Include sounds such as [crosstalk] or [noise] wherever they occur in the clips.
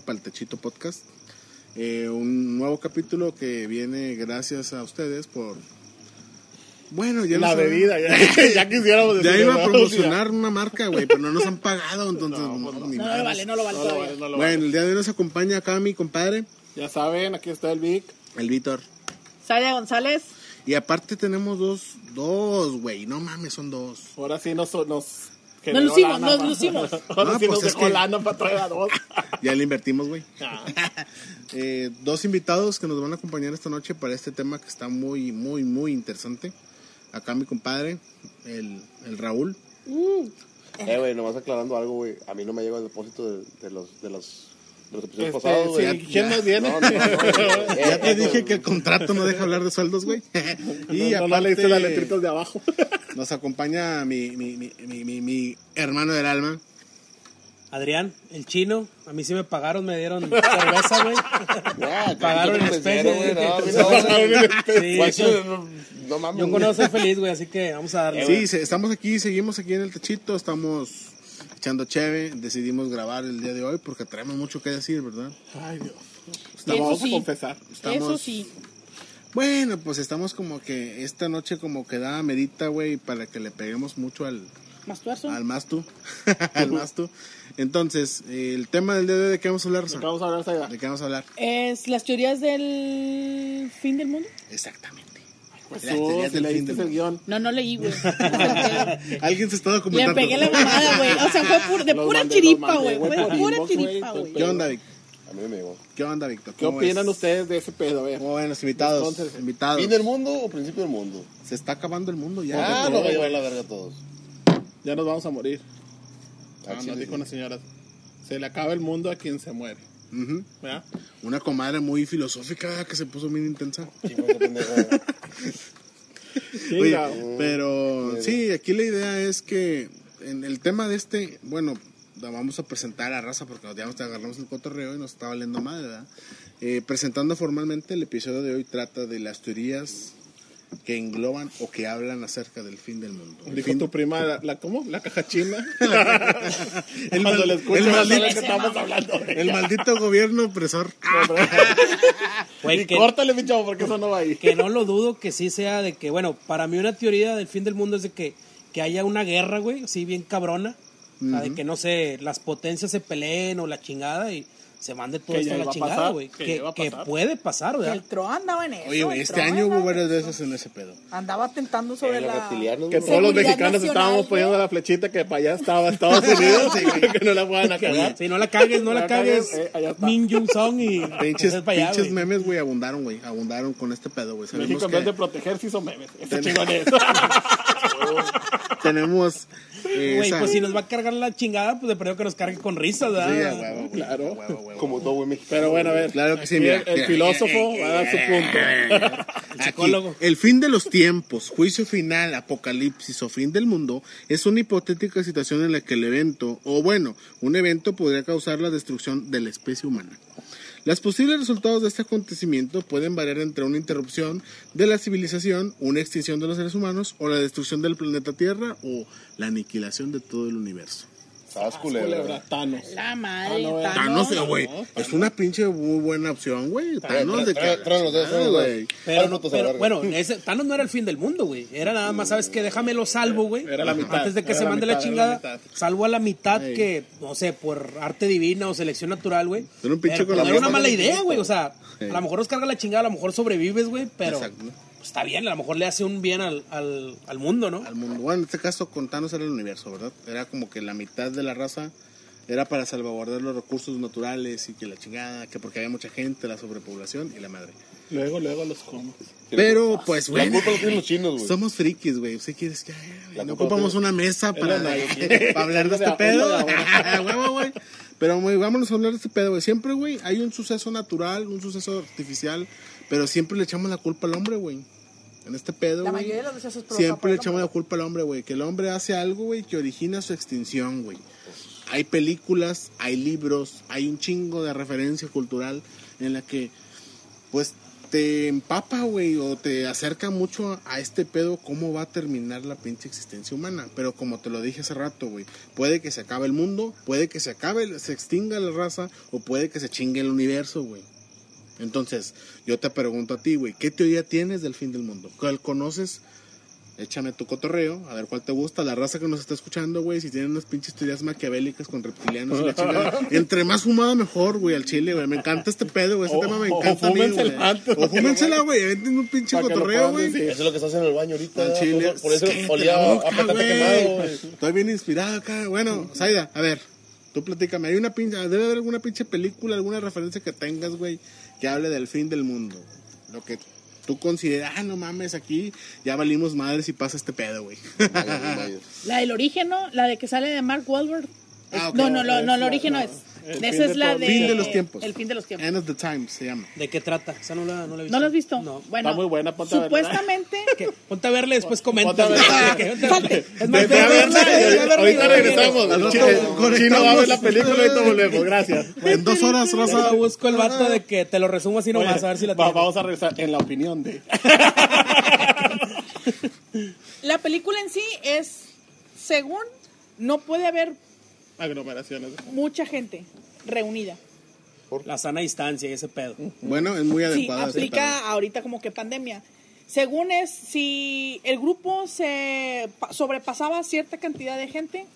para el Techito Podcast. Eh, un nuevo capítulo que viene gracias a ustedes por... Bueno, ya La no bebida, ya, [laughs] [laughs] ya quisiéramos Ya decir, iba a ¿no? promocionar una marca, güey, pero no nos han pagado, entonces... No, no, pues no. ni No, no madres. lo vale, no lo vale lo lo Bueno, vale. el día de hoy nos acompaña acá mi compadre, Ya saben, aquí está el Vic. el Víctor. Salia González. Y aparte tenemos dos, dos, güey, no mames, son dos. Ahora sí nos... nos Nos lucimos, lana, nos lucimos. [laughs] Ahora No, sí pues nos es dejó que- lana para traer a dos. [laughs] Ya le invertimos, güey. Ah, [laughs] Eh, dos invitados que nos van a acompañar esta noche para este tema que está muy, muy, muy interesante. Acá mi compadre, el, el Raúl. Eh, güey, nomás aclarando algo, güey. A mí no me llegó el depósito de, de los, de los, los episodios este, pasados, güey. sí, ¿Quién nos viene? No, no, no, no. Ya Eh, te eh, dije que el contrato no deja hablar de sueldos, güey. y no, no le hice las aparte letritas de abajo. nos acompaña mi, mi, mi, mi, mi- mi hermano del alma. Adrián, el chino, a mí sí me pagaron, me dieron cerveza, güey. Pagaron en especie, güey. No, mames. Yo con eso soy feliz, güey, así que vamos a darle. Sí, estamos aquí, seguimos aquí en el techito, estamos echando cheve. Decidimos grabar el día de hoy porque traemos mucho que decir, ¿verdad? Ay, Dios. Eso Lo vamos sí. a confesar. Estamos- Eso sí. Bueno, pues estamos como que esta noche como que da medita, güey, para que le peguemos mucho al, Más tuerzo. al mastu. [laughs] al mastu. Entonces, el tema del día de hoy, ¿de qué vamos a hablar, ¿De qué vamos a hablar? ¿De qué vamos a hablar? Es las teorías del fin del mundo. Exactamente. Pues si leíste el guion. No, no leí, güey. [laughs] Alguien se está Le documentando. pegué la mamada, güey. O sea, fue pur- de Los pura mandé, chiripa, güey. Fue de pura chiripa, güey. ¿Qué onda, Vic? A mí me llegó. ¿Qué onda, Víctor? ¿Qué ¿Cómo opinan ves? ustedes de ese pedo? ¿Cómo ven los invitados? Entonces, invitados. ¿Fin del mundo o principio del mundo? Se está acabando el mundo ya. Ah, no, va a llevar la verga a todos. Ya nos vamos a morir. Ah, Ah, nos dijo una señora. Se le acaba el mundo a quien se muere. ¿Verdad? Una comadre muy filosófica que se puso bien intensa. [laughs] Oye, pero sí, aquí la idea es que en el tema de este, bueno, la vamos a presentar a raza porque ya nos agarramos el cotorreo y nos está valiendo madre, ¿verdad? Eh, presentando formalmente el episodio de hoy trata de las teorías que engloban o que hablan acerca del fin del mundo. El Dijo fin- tu prima, la, la- ¿cómo? La caja china. [laughs] el, mal- le escucho, el maldito, que estamos hablando. de el maldito gobierno opresor. [laughs] [laughs] Y que, córtale, mi chavo, porque eso no va ahí. que no lo dudo que sí sea de que, bueno, para mí una teoría del fin del mundo es de que, que haya una guerra, güey, así bien cabrona. O sea, de que, no sé, las potencias se peleen o la chingada y se mande todo esto a la chingada, güey. que puede pasar, ¿verdad? El Tro andaba en eso. Oye, güey, este año hubo varias veces en ese pedo. Andaba tentando sobre Eh, la... Que todos los mexicanos nacional, estábamos poniendo la flechita que para allá estaba Estados [laughs] Unidos y que no la puedan a cagar. Sí, no la cagues, no la cagues. eh. Min Jung Song y. [laughs] Pinches, para allá, pinches memes, güey, abundaron, güey. Abundaron con este pedo, güey. México en vez de proteger se hizo memes. Ese Ten- chingón es. [laughs] tenemos Güey, esa- pues si nos va a cargar la chingada, pues de perdido que nos cargue con risas, ¿verdad? Sí, huevo, güey, Claro. huevo, güey, Como todo buen mexicano. Pero bueno, a ver. Claro que sí, aquí mira, el, el mira. filósofo va a dar su punto. El Aquí, psicólogo. el fin de los tiempos, juicio final, apocalipsis o fin del mundo es una hipotética situación en la que el evento, o bueno, un evento podría causar la destrucción de la especie humana. Las posibles resultados de este acontecimiento pueden variar entre una interrupción de la civilización, una extinción de los seres humanos o la destrucción del planeta Tierra o la aniquilación de todo el universo. Sabes, culebra. Thanos. La madre, Ah, no, eh. Thanos. Thanos, eh, güey, es una pinche muy buena opción, güey. Thanos de güey. Pero, bueno, ese, Thanos no era el fin del mundo, güey. Era nada más, ¿sabes qué? Déjame lo salvo, güey. Era la mitad, Antes de que era se mande la chingada. Salvo a la mitad que, no sé, por arte divina o selección natural, güey. Era un pinche Pero, pues, con no la era una mala de- idea, güey. O sea, a lo mejor nos carga la chingada, a lo mejor sobrevives, güey. Pero Exacto. Pues, está bien, a lo mejor le hace un bien al, al, al mundo, ¿no? al mundo. Bueno, en este caso con Thanos era el universo, ¿verdad? Era como que la mitad de la raza era para salvaguardar los recursos naturales y que la chingada, que porque había mucha gente, la sobrepoblación y la madre. Luego, luego los como. Pero pues, La güey, culpa la tienen los chinos, güey. somos frikis, güey. ¿Usted quieres que La no ocupamos la una mesa para, [laughs] la para hablar de es la este pedo? la Huevo, güey. Pero, güey, vámonos a hablar de este pedo, güey. Siempre, güey, hay un suceso natural, un suceso artificial, pero siempre le echamos la culpa al hombre, güey. En este pedo, La de veces es Siempre le echamos la culpa al hombre, güey. Que el hombre hace algo, güey, que origina su extinción, güey. Hay películas, hay libros, hay un chingo de referencia cultural en la que, pues, te empapa, güey, o te acerca mucho a, a este pedo, cómo va a terminar la pinche existencia humana. Pero como te lo dije hace rato, güey, puede que se acabe el mundo, puede que se acabe, se extinga la raza, o puede que se chingue el universo, güey. Entonces, yo te pregunto a ti, güey, ¿qué teoría tienes del fin del mundo? ¿Cuál conoces? Échame tu cotorreo, a ver cuál te gusta. La raza que nos está escuchando, güey, si tienen unas pinches teorías maquiavélicas con reptilianos y la chingada. [laughs] Entre más fumada, mejor, güey, al chile, güey. Me encanta este pedo, güey. Este O- tema me o encanta a mí, güey. antes, O fúmensela, güey. Aventen un pinche cotorreo, güey. Eso es lo que estás en el baño ahorita. Al chile. Por eso Cállate olía a güey. quemado, güey. Estoy bien inspirado acá. Bueno, Zaida, a ver, tú platícame. Hay una pinche, debe haber alguna pinche película, alguna referencia que tengas, güey, que hable del fin del mundo. Lo que tú consideras, ah, no mames, aquí ya valimos madres y pasa este pedo, güey. La del origen, ¿no? La de que sale de Mark Wahlberg. Ah, no, no, no, no, el origen no, no, es. El Esa es de la de. Fin de los tiempos. El fin de los tiempos. End of the Times se llama. ¿De qué trata? Esa no la, no la he visto. ¿No lo has visto? No. Bueno, Está muy buena, ponte a verla. supuestamente. [laughs] Ponte a verla y después comenta. Ponte a verla. [laughs] Es más, Vete a ve verla ahorita regresamos. Chino- va a ver la película y ahorita volvemos. Gracias. [laughs] En dos horas. Yo busco el vato de que te lo resumo así nomás, a ver si la tengo. Vamos a regresar en la opinión de. La película en sí es. Según. No puede haber Aglomeraciones. mucha gente reunida. La sana distancia y ese pedo. Bueno, es muy Sí, adecuada. ese aplica ahorita como que pandemia. Según es, si el grupo se pa- sobrepasaba cierta cantidad de gente,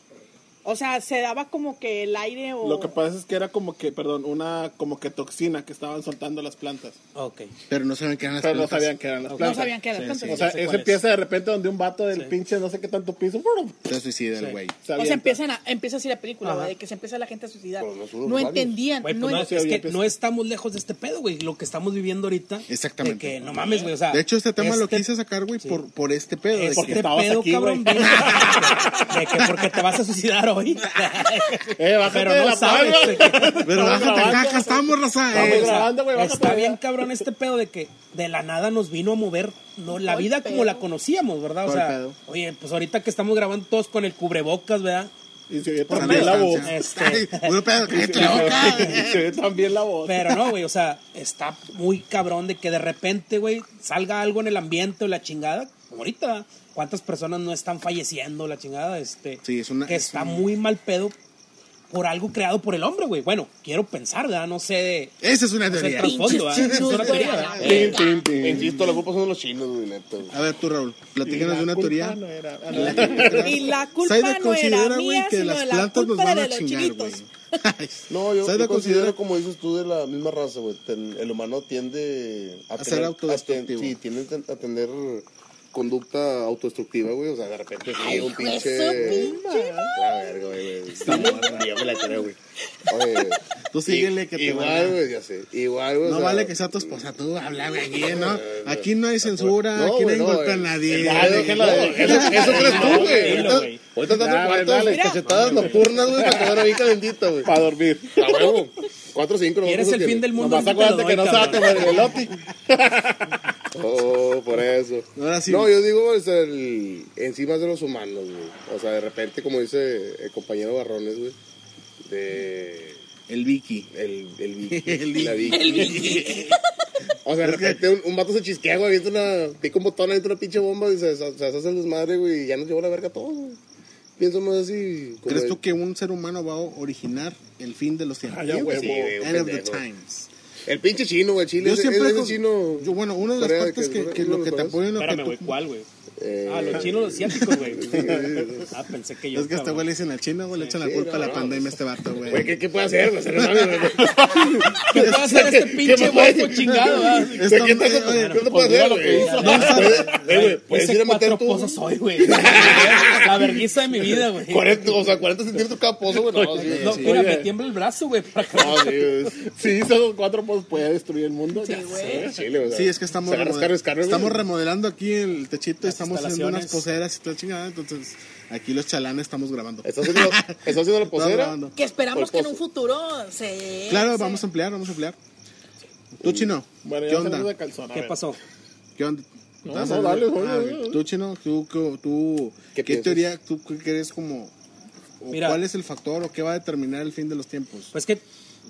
o sea, se daba como que el aire o... Lo que pasa es que era como que, perdón, una como que toxina que estaban soltando las plantas. Ok. Pero no saben qué eran las Pero no plantas. sabían que eran las No plantas. no sabían que era Sí, tanto. sí. O sea, eso es. empieza de repente donde un vato del Sí. pinche no sé qué tanto piso. Se suicida el güey. se O sea, empiezan a, empieza así la película. ¿va? de que se empieza la gente a suicidar. Pero no No entendían. No pues no, es que pues- no estamos lejos de este pedo, güey. Lo que estamos viviendo ahorita. Exactamente. De que no mames, güey. O sea, De hecho, este tema lo este- quise sacar, güey, por, por este pedo. de Este que- Porque estabas pedo, cabrón, de que porque te vas a suicidar hoy. Eh, bájate Pero de no la sabes. Pero bájate acá, estamos, raza. Estamos eh. grabando, güey, está bien cabrón este pedo de que de la nada nos vino a mover no la ¿Cuál vida pedo? como la conocíamos, ¿verdad? O ¿Cuál sea, pedo? oye, pues ahorita que estamos grabando todos con el cubrebocas, ¿verdad? Y se oye Sana también la voz. Este- [laughs] se oye [laughs] también la voz. Pero no, güey, o sea, está muy cabrón de que de repente, güey, salga algo en el ambiente o la chingada. Como ahorita. ¿cuántas personas no están falleciendo la chingada? Este, Sí, es una- que es está un- muy mal pedo por algo creado por el hombre, güey. Bueno, quiero pensar, ¿verdad? No sé de... Esa es una No sé teoría. ¿verdad? Es una teoría, la. Insisto, la culpa son los chinos, güey. A ver, tú, Raúl, platícanos de una la teoría. culpa no era- no. [laughs] Y la culpa Saida no considera, era güey, mía, que sino las de la plantas nos van a los chingar, güey. [laughs] No, yo, yo considero, considera como dices tú, de la misma raza, güey. El humano tiende a, A ser tener- autodestructivo. a ten- sí, tiende a tener conducta autodestructiva, güey. O sea, de repente sí, Ay, un pinche... La verga, güey. güey. Está morra, yo me la creo, güey. Oye, Tú síguele que te Igual, güey, ya sé. Igual, güey. o No sea, vale que sea tu esposa, tú habla, güey, aquí, ¿no? Aquí no hay censura, No, aquí no hay no, golpe a nadie. Ya, déjela de- Eso, eso crees tú, güey. Ahorita, ahorita estás en dale. cachetadas nocturnas, güey, para quedar bien calentita, güey. Para dormir. A huevo. Cuatro, cinco. no ¿Quieres sé el fin del mundo? Nomás Ahorita acuérdate que no se va a comer el. Oh, por eso. Ahora sí. No, yo digo es el, encima de los humanos, güey. O sea, de repente, como dice el compañero Barrones, güey, de El Vicky. el, el Vicky. [laughs] El la Vicky. Vicky. O sea, de repente un, un vato se chisquea, güey, avienta una, pica un botón, avienta una pinche bomba y se, se, se hace el desmadre, güey, y ya nos llevó la verga a todos, güey. Pienso más así. ¿Crees tú que un ser humano va a originar el fin de los tiempos? Ah, ya, huevo. Sí, End of the times. El pinche chino, güey, Chile. Yo siempre... ese con- chino. yo, bueno, una de las partes que, que- que lo que te los apoyo en lo que Espérame, güey, ¿cuál, güey? Eh, Ah, los chinos, los asiáticos, güey. [laughs] Ah, pensé que yo. Es que este güey le dicen al chino, güey, le echan la culpa no, a la no, pandemia a este vato, güey. Güey, ¿qué, ¿qué puede hacer? güey? [laughs] ¿Qué puede hacer este pinche boco chingado? Güey, ¿Qué te, oye, ¿qué te pues puede hacer, güey? güey, Puedes ir a meter pozos hoy, güey. La vergüenza de mi vida, güey. 40, o sea, 40 centímetros cada pozo, güey. No, mira, me tiembla el brazo, güey. sí, hizo cuatro pozos, puede destruir el mundo. Sí, güey. Sí, es que estamos, estamos remodelando aquí el techito y estamos haciendo unas poseras y toda chingada. Entonces, aquí los chalanes estamos grabando. ¿Estás haciendo, [laughs] ¿Estás haciendo la posera? Que esperamos Por que en un pozo. futuro se... Claro, se- vamos a ampliar, vamos a ampliar. Tú, chino, Bueno, ¿qué onda? de calzón. ¿Qué pasó? ¿Qué onda? No, ¿Estás no, dale, Ah. Tú, chino, tú, tú, tú- ¿Qué ¿qué, teoría, tú qué crees como, o Mira. cuál es el factor o qué va a determinar el fin de los tiempos? Pues que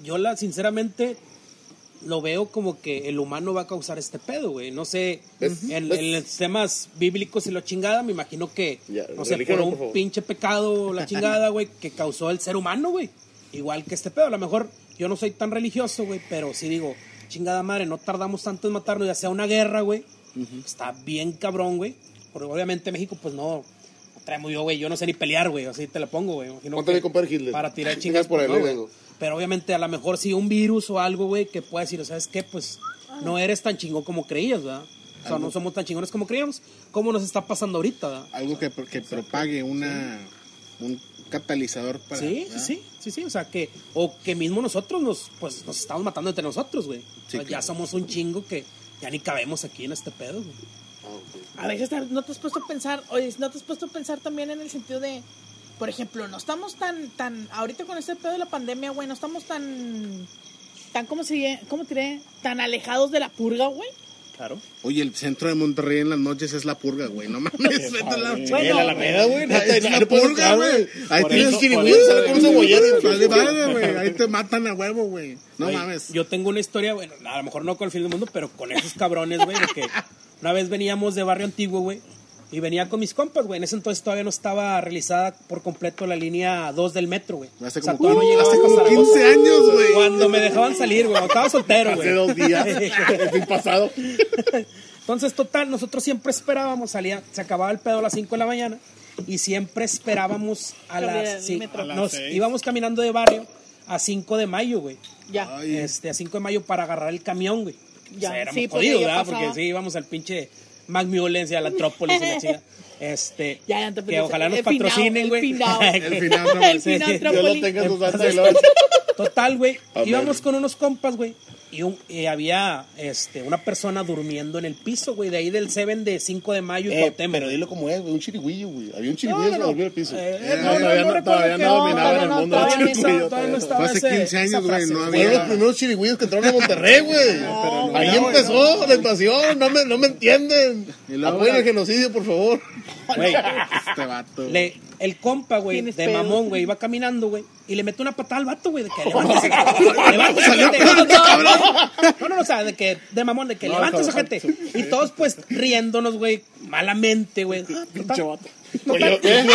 yo la, sinceramente, lo veo como que el humano va a causar este pedo, güey. No sé, en, los temas bíblicos y la chingada, me imagino que, Ya, no sé, por un pinche pecado, la [laughs] chingada, güey, que causó el ser humano, güey. Igual que este pedo. A lo mejor yo no soy tan religioso, güey, pero sí digo, chingada madre, no tardamos tanto en matarnos, ya sea una guerra, güey. Está bien cabrón, güey. Porque obviamente México, pues no, no traemos yo, güey. Yo no sé ni pelear, güey. Así te la pongo, güey. Imagino que compadre Hitler. Para tirar [laughs] Chingas por no, ahí güey. vengo. Pero obviamente a lo mejor sí un virus o algo, güey, que pueda decir, ¿sabes qué? Pues no eres tan chingón como creías, ¿verdad? O sea, no somos tan chingones como creíamos. ¿Cómo nos está pasando ahorita, ¿verdad? Algo que, que propague una, un catalizador para... Sí, ¿verdad? sí, sí, sí, o sea que, o que mismo nosotros nos, pues nos estamos matando entre nosotros, güey. O sea, Sí, Ya somos un chingo que ya ni cabemos aquí en este pedo, güey. A veces no te has puesto a pensar, oye, no te has puesto a pensar también en el sentido de, por ejemplo, no estamos tan, tan, ahorita con este pedo de la pandemia, güey, no estamos tan, tan, ¿cómo se? ¿Cómo te diré? Tan alejados de la purga, güey. Claro. Oye, el centro de Monterrey en las noches es la purga, güey. No mames, vete a la Bueno, En la Alameda, güey. Ahí es la purga, güey. Ahí tienes por cebollero. eso- Vale, vale, güey. Ahí te matan a huevo, güey. No Oye, mames. Yo tengo una historia, bueno, a lo mejor no con el fin del mundo, pero con esos cabrones, güey, de que [laughs] una vez veníamos de barrio antiguo, güey, y venía con mis compas, güey. En ese entonces todavía no estaba realizada por completo la línea 2 del metro, güey. Hace O sea, como, todavía no llegaba hace hasta como Zaragoza. 15 años, güey. Cuando me dejaban salir, güey, estaba soltero, güey. Hace dos días. [laughs] El fin pasado. Entonces, total, nosotros siempre esperábamos, salía, se acababa el pedo a las 5 de la mañana y siempre esperábamos a las... sí, metro. A las nos seis. íbamos caminando de barrio a 5 de mayo, güey. Ya. Ay, Este, a 5 de mayo para agarrar el camión, güey. Ya, O sea, éramos sí, pues, jodidos, ya ¿verdad? pasaba. Porque sí, íbamos al pinche Macmillan y a la Trópolis y la chica. Este, [laughs] Ya, ya te que ojalá nos el patrocinen, el güey. [laughs] El final, [laughs] El final sí. Dios lo tenga en su santa Entonces, gloria. Total, güey. Íbamos con unos compas, güey. Y, un- y había este, una persona durmiendo en el piso, güey, de ahí del Seven de 5 de mayo y Eh, Cuauhtémoc. pero dilo como es, güey. Un chirigüillo, güey. Había un No, chirigüillo no, que no. volvió al piso. Eh, Eh, no, todavía no, no- todavía no onda, dominaban el no, mundo todavía no estaba- todavía no estaba Fue hace ese- 15 años, güey, no había- Fueron los primeros chirigüillos que entraron a Monterrey, [laughs] güey. no, Ahí no, empezó la invasión. No me, no me entienden. Apoyen el genocidio, por favor. Güey, [laughs] Este vato. le- el compa, güey, de pedo. mamón, güey, iba caminando, güey, y le mete una patada al vato, güey, de que [laughs] levántese. [laughs] No, no, no, o sea, de que, de mamón, de que No, levántese, gente. Y todos, pues, riéndonos, güey, malamente, güey. Ah, Total, ¿eh?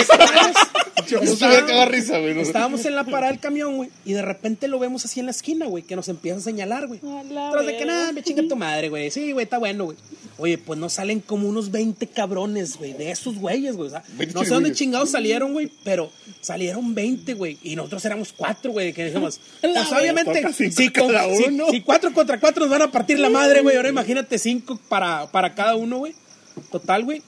se estábamos- me caga risa, güey. no. Estábamos en la parada del camión, güey, y de repente lo vemos así en la esquina, güey, que nos empieza a señalar, güey. Tras de que nada, me chinga tu madre, güey. Sí, güey, está bueno, güey. Oye, pues nos salen como unos 20 cabrones, güey, de esos güeyes, güey. O sea, 20 no sé dónde chingados salieron, güey, pero salieron 20, güey. Y nosotros éramos cuatro, güey, que dijimos, [laughs] pues obviamente, si, con- cada si- uno. si cuatro contra cuatro nos van a partir la madre, güey. Ahora imagínate cinco para, para cada uno, güey. Total, güey.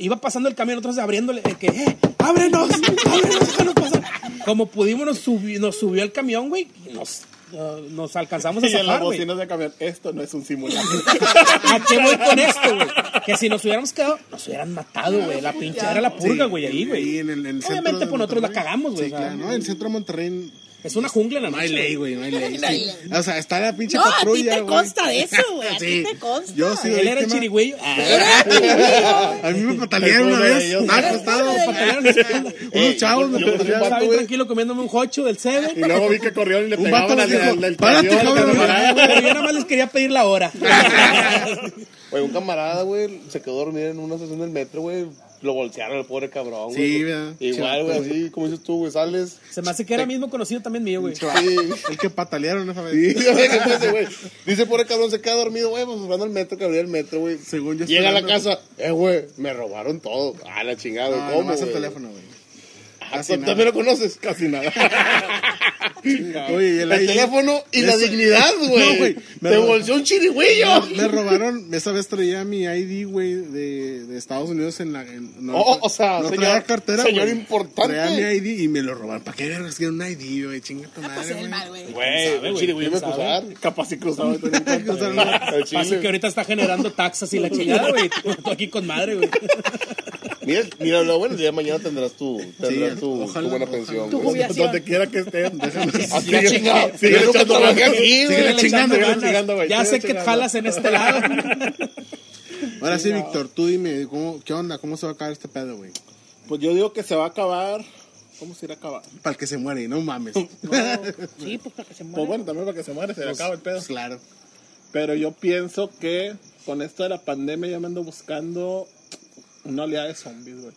Iba pasando el camión, nosotros abriéndole, de que, eh, ábrenos, ábrenos, déjanos pasar. Como pudimos, nos, subi- nos subió al camión, güey, y nos, uh, nos alcanzamos a Y en las zafar, güey. bocinas de camión, esto no es un simulacro. [laughs] ¿A qué voy con esto, güey? Que si nos hubiéramos quedado, nos hubieran matado, güey. La pinche era la purga, güey, ahí, Ahí güey. en el, en el centro Obviamente, de pues nosotros la cagamos, güey. Sí, claro, ¿no? En el centro de Monterrey Es una jungla en la no hay ley, güey, no hay ley. sí. O sea, está la pinche No, a ti patrulla, te güey. consta de eso, güey. A [laughs] ti Sí. te consta. Yo sí, Él era el. Ah, [laughs] A mí me patalearon una vez. Estaba acostado, Unos chavos me yo- yo- patalearon. güey. tranquilo comiéndome un hocho del Seven. [laughs] Y luego vi que corrieron y le pegaban al, "Párate, cabrón". yo nada más les quería pedir la hora. Güey, un camarada, güey, se quedó dormido en una estación del metro, güey. Lo voltearon al pobre cabrón, güey. Sí, ¿verdad? Igual, güey, así como dices tú, güey, sales. Se me hace que era mismo conocido también mío, güey. Sí. El que patalearon esa vez. Sí, [laughs] güey, güey. Dice, pobre cabrón, se queda dormido, güey, pues buscando el metro, que abría el metro, güey. Según yo Llega a la casa, eh, güey, me robaron todo. Ah, la chingada, güey, No, ¿cómo, el güey? teléfono, güey. Ah, Casi ¿tú nada. ¿También lo conoces? Casi nada. [laughs] Oye, y El, teléfono y la dignidad, [laughs] No, güey. me Te bolseó un chirigüillo. Me robaron, esa vez traía mi ID, güey, de, de Estados Unidos en la... en- no, Oh, o sea, no señor- traía cartera, señor güey. importante. Traía mi ID y me lo robaron. ¿Para qué vergas quiero un ID, güey? Chinga tu madre, Pasé el güey. güey? chirigüillo me ¿Quién acusar. Capaz cruzaba. [laughs] chile. que ahorita está generando taxas y la chingada, güey. Tú aquí con madre, güey. Mira, mira, lo bueno, de mañana tendrás tu, tendrás Sí, tu, ojalá, tu buena ojalá. pensión. Tu jubilación. [laughs] Donde quiera que estén, déjame. Así que chingado. Sigue echando aquí, Sigue chingando, chingando, güey, Ya sé que jalas en este lado. [laughs] Ahora sí, Víctor, tú dime, ¿cómo, ¿qué onda? ¿Cómo se va a acabar este pedo, güey? Pues yo digo que se va a acabar ¿Cómo se irá a acabar? Para el que se muere, no mames. [laughs] Sí, pues para que se muera. Pues bueno, también para que se muere, se le acaba el pedo. Pues claro. Pero yo pienso que con esto de la pandemia ya me ando buscando una oleada de zombies, güey.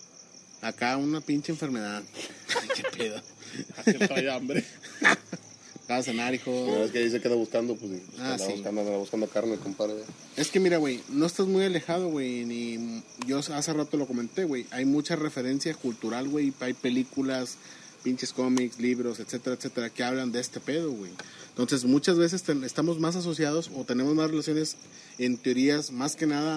Acá una pinche enfermedad. [laughs] Ay, qué pedo. [laughs] Así estoy hambre. [laughs] Acaba de cenar, hijo. Vez que dice que anda buscando, pues. Ah, anda sí. buscando, anda buscando carne, compadre. Es que mira, güey, no estás muy alejado, güey, ni yo hace rato lo comenté, güey. Hay mucha referencia cultural, güey. Hay películas, pinches cómics, libros, etcétera, etcétera, que hablan de este pedo, güey. Entonces, muchas veces ten- estamos más asociados o tenemos más relaciones en teorías, más que nada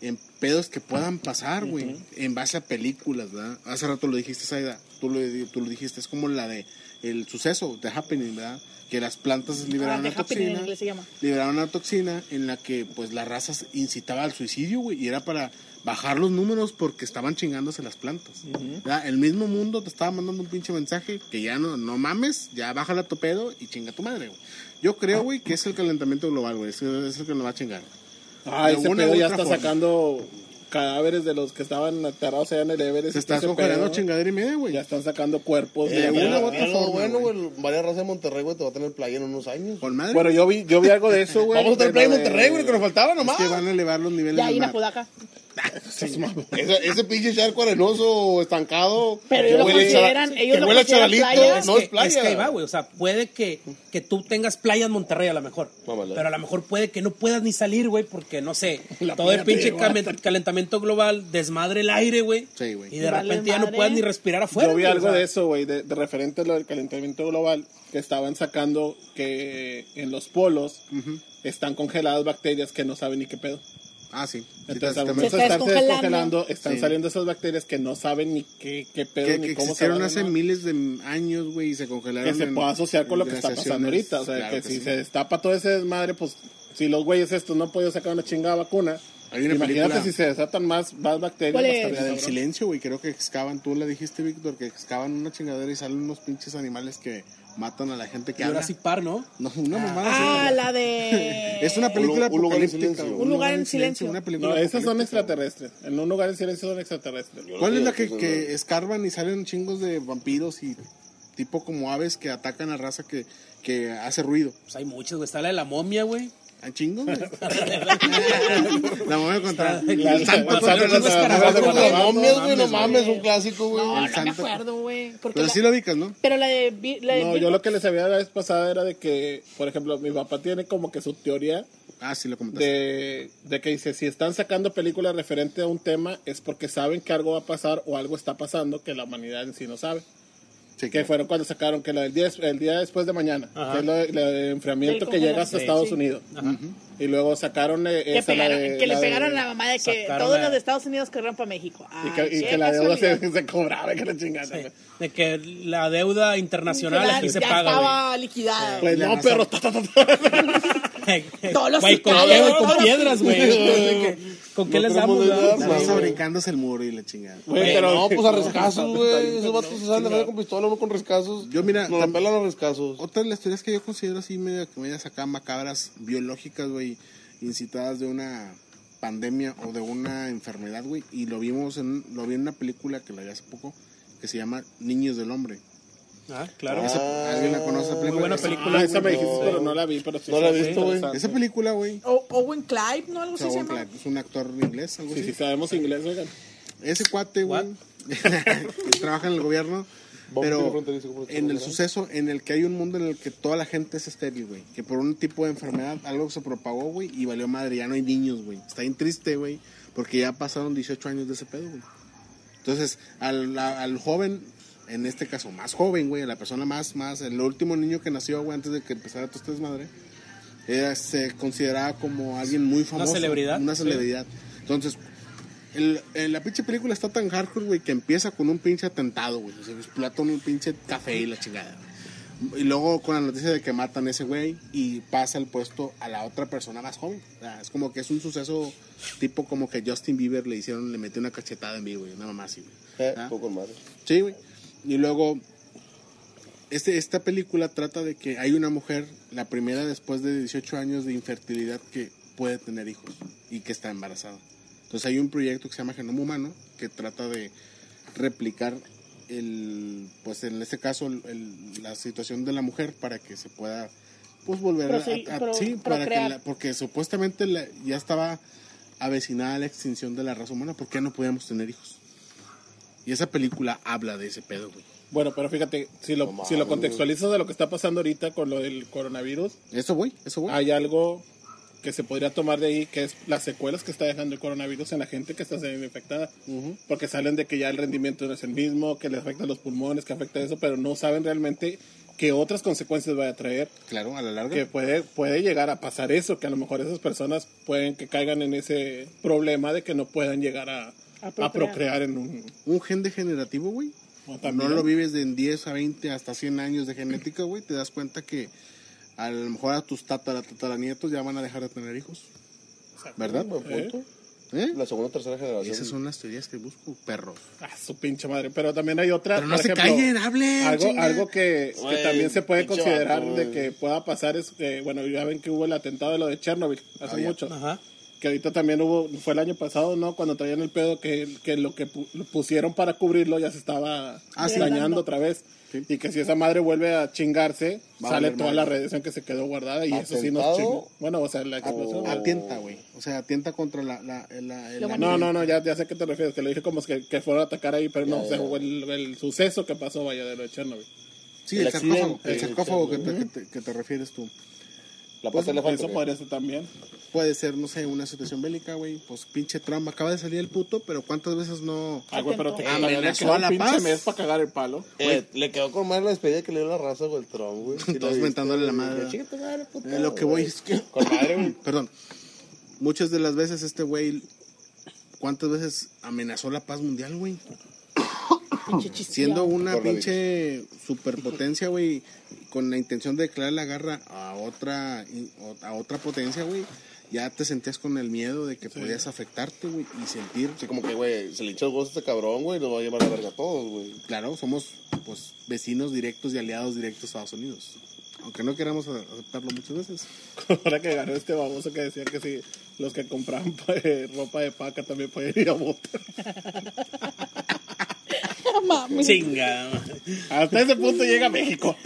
en pedos que puedan pasar, güey, en base a películas, ¿verdad? Hace rato lo dijiste, Saida, tú lo, tú lo dijiste, es como la de el suceso, The Happening, ¿verdad? Que las plantas liberaron Ah, una The Happening en toxina inglés se llama. liberaron una toxina en la que pues la raza incitaba al suicidio, güey, y era para bajar los números porque estaban chingándose las plantas. ¿verdad? El mismo mundo te estaba mandando un pinche mensaje que ya no, no mames, ya baja la topedo y chinga tu madre, güey. Yo creo, güey, que es el calentamiento global, güey, es, es el que nos va a chingar. Ah, ese pedo ya está forma. sacando cadáveres de los que estaban aterrados allá en el Everest. Se está pedo. chingadera y media, güey. Ya están sacando cuerpos. Eh, de una u otra forma, bueno, güey. güey. Varias razas de Monterrey, güey, te va a tener playa en unos años. Con madre. Bueno, yo vi, yo vi algo de eso, [laughs] güey. Vamos a tener playa en Monterrey, güey, que nos faltaba es nomás. que van a elevar los niveles Ya hay una mar. [laughs] Ese, ese pinche charco arenoso, estancado. Pero ellos lo a consideran- chara- ellos que lo a consideran playa. no es playa. Es que ahí va, güey. O sea, puede que, que tú tengas playa en Monterrey a lo mejor. Pero a lo mejor puede que no puedas ni salir, güey, porque no sé, [laughs] La todo el pinche calentamiento global desmadre el aire, güey. Sí, güey. Y de Vale repente ya no puedas ni respirar afuera. Yo vi algo o sea, de eso, güey, de, de referente a lo del calentamiento global, que estaban sacando que en los polos están congeladas bacterias que no saben ni qué pedo. Ah, sí. Sí, Entonces, te- momento Se de está estarse descongelando. descongelando, están Sí. saliendo esas bacterias que no saben ni qué, qué pedo, que, ni que cómo se existieron van a hace miles de años, güey, y se congelaron. que se en- pueda asociar con lo que está pasando ahorita. O sea, Claro que, si sí. se destapa todo ese desmadre, pues si los güeyes estos no han podido sacar una chingada vacuna, Hay una imagínate película- si se desatan más, más bacterias. ¿Cuál es? La del silencio, güey, creo que excavan, tú la dijiste, Víctor, que excavan una chingadera y salen unos pinches animales que matan a la gente que habla. Jurassic Park, ¿no? No, una mamada Ah, la de. [laughs] Es una película Un lugar en silencio. Un lugar en silencio. Una película No, esas son extraterrestres. En un lugar en silencio son extraterrestres. ¿Cuál es la que, que escarban y salen chingos de vampiros y tipo como aves que atacan a raza que, que hace ruido? Pues hay muchos, güey. Está la de la momia, güey. [laughs] ¿A chingos, güey? la mamá contra La- el santo contra Las momias, güey, no mames, un clásico, güey. No, me santo. acuerdo, güey. Pero la- sí lo ubicas, ¿no? Pero la de. Vi- La de No, yo lo que les había la vez pasada era de que, por ejemplo, mi papá tiene como que su teoría Ah, sí lo comentaste. de, de que dice, si están sacando películas referente a un tema es porque saben que algo va a pasar o algo está pasando que la humanidad en sí no sabe. Sí, Que fueron cuando sacaron que la del día, el día después de mañana, Ajá. que es lo de- la de enfriamiento que llega hasta. Estados Sí. Unidos. Ajá. Y luego sacaron eh, Que, esa, la pegaron- de- que le la de- pegaron a la mamá de que todos la- los de Estados Unidos corrieron para México. Y Ay, que, y que la deuda se, se cobraba, que la chingada. Sí. De que la deuda internacional Ya- aquí se ya paga, estaba liquidada. Pues La no, perro. ta, ta, ta, ta. güey. [laughs] Todos los Güey, con, güey? piedras, güey. [laughs] De que, ¿Con qué No les damos? raza brincándose el muro y la chingada. Güey, pero- No, pues a rescasos, [laughs] güey. Esos vatos se saben defender con pistola, uno con rescasos. Yo, mira, Nos la pelan los rescasos. Otra de las teorías que yo considero así medio, medias acá macabras, biológicas, güey, incitadas de una pandemia o de una enfermedad, güey, y lo vimos en, lo vi en una película que la vi hace poco, que se llama Niños del Hombre. Ah, claro. Esa- ¿Alguien la conoce película? Muy buena película. Ah, esa me dijiste, no. pero no la vi. Pero sí, No la he visto, güey. Esa película, güey, O- Owen Clive, ¿no? Algo así se llama. Clark, es un actor inglés, algo Sí, así. sí, sabemos inglés, oigan. Ese cuate, güey, que [laughs] trabaja en el gobierno, pero en el suceso en el que hay un mundo en el que toda la gente es estéril, güey, que por un tipo de enfermedad algo se propagó, güey, y valió madre, ya no hay niños, güey. Está bien triste, güey, porque ya pasaron 18 años de ese pedo, güey. Entonces, al, al joven, en este caso más joven, güey, la persona más, más, el último niño que nació, güey, antes de que empezara todo este desmadre, era, se consideraba como alguien muy famoso. celebridad, Una sí. celebridad. Entonces, el, en la pinche película está tan hardcore, güey, que empieza con un pinche atentado, güey. Se explota un pinche café y la chingada. güey. Y luego con la noticia de que matan a ese güey y pasa el puesto a la otra persona más joven. O sea, es como que es un suceso tipo como que Justin Bieber le hicieron, le metió una cachetada en vivo, güey, una mamá así, güey. Eh, ¿Ah? poco madre. Sí, güey. Y luego, este, esta película trata de que hay una mujer, la primera después de 18 años de infertilidad, que puede tener hijos y que está embarazada. Entonces hay un proyecto que se llama Genoma Humano que trata de replicar el, pues en este caso, el- la situación de la mujer para que se pueda, pues volver a, Prosegui- a- pro- sí, para que la- porque supuestamente la- ya estaba avecinada la extinción de la raza humana, porque ya no podíamos tener hijos. Y esa película habla de ese pedo, güey. Bueno, pero fíjate, si lo, No si lo contextualizas de lo que está pasando ahorita con lo del coronavirus, Eso voy, eso voy. hay algo que se podría tomar de ahí, que es las secuelas que está dejando el coronavirus en la gente que está siendo infectada. Porque salen de que ya el rendimiento no es el mismo, que le afecta los pulmones, que afecta eso, pero no saben realmente qué otras consecuencias va a traer. Claro, a la larga. Que puede, puede llegar a pasar eso, que a lo mejor esas personas pueden que caigan en ese problema de que no puedan llegar a, A a procrear. procrear en un... Un gen degenerativo, güey. No lo vives de en 10 a 20 hasta 100 años de genética, güey. Te das cuenta que a lo mejor a tus tatara, tataranietos ya van a dejar de tener hijos. ¿Verdad? Buen punto. ¿Eh? La segunda o tercera generación. Esas son las teorías que busco, perros. Ah, su pinche madre. Pero también hay otra. Pero no por se ejemplo, callen, hablen. Algo, algo que, que también se puede considerar vato, de que pueda pasar es que, bueno, ya ven que hubo el atentado de lo de Chernobyl hace Ah, mucho. Ajá. Que ahorita también hubo, fue el año pasado, ¿no? Cuando traían el pedo que, que lo que pu- lo pusieron para cubrirlo ya se estaba Ah, sí. dañando otra vez. Sí. Y que si esa madre vuelve a chingarse, sale toda madre. la radiación que se quedó guardada y eso sí nos chingó. Bueno, o sea, la explosión. Atienta, güey. O sea, atienta contra la... la, la- el- Lo No, no, no, ya, ya sé a qué te refieres, que le dije como que, que fueron a atacar ahí, pero no, o sea, el, el suceso que pasó, vaya, de lo de Chernobyl. Sí, El el sarcófago, el sarcófago que te, que te- que te refieres tú. La Pues elefante, eso güey. podría ser también. Puede ser, no sé, una situación bélica, güey. Pues pinche Trump acaba de salir el puto, pero ¿cuántas veces no...? Ay, güey, pero te le a la pinche paz. mes para cagar el palo. Eh, le quedó con madre la despedida que le dio la raza, güey, el Trump, güey. [laughs] Sí lo Todos mentándole la madre. Chinga tu madre, puto, Eh, lo que güey. voy es que... Con madre, güey. [laughs] Perdón. Muchas de las veces este güey... ¿Cuántas veces amenazó la paz mundial, güey? Pinche. [laughs] Siendo una pinche superpotencia, güey, con la intención de declarar la guerra a otra a otra potencia, güey, ya te sentías con el miedo de que podías afectarte, güey, y sentir, Sí, como que, güey, se le hinchó el gozo a este cabrón, güey, nos va a llevar a la verga a todos, güey. claro, somos pues vecinos directos y aliados directos de Estados Unidos. Aunque no queramos a- aceptarlo muchas veces. [laughs] Ahora que ganó este baboso que decía que si los que compraban pa- [laughs] ropa de paca también pueden ir a votar. Mami. Chinga. Hasta ese punto llega México.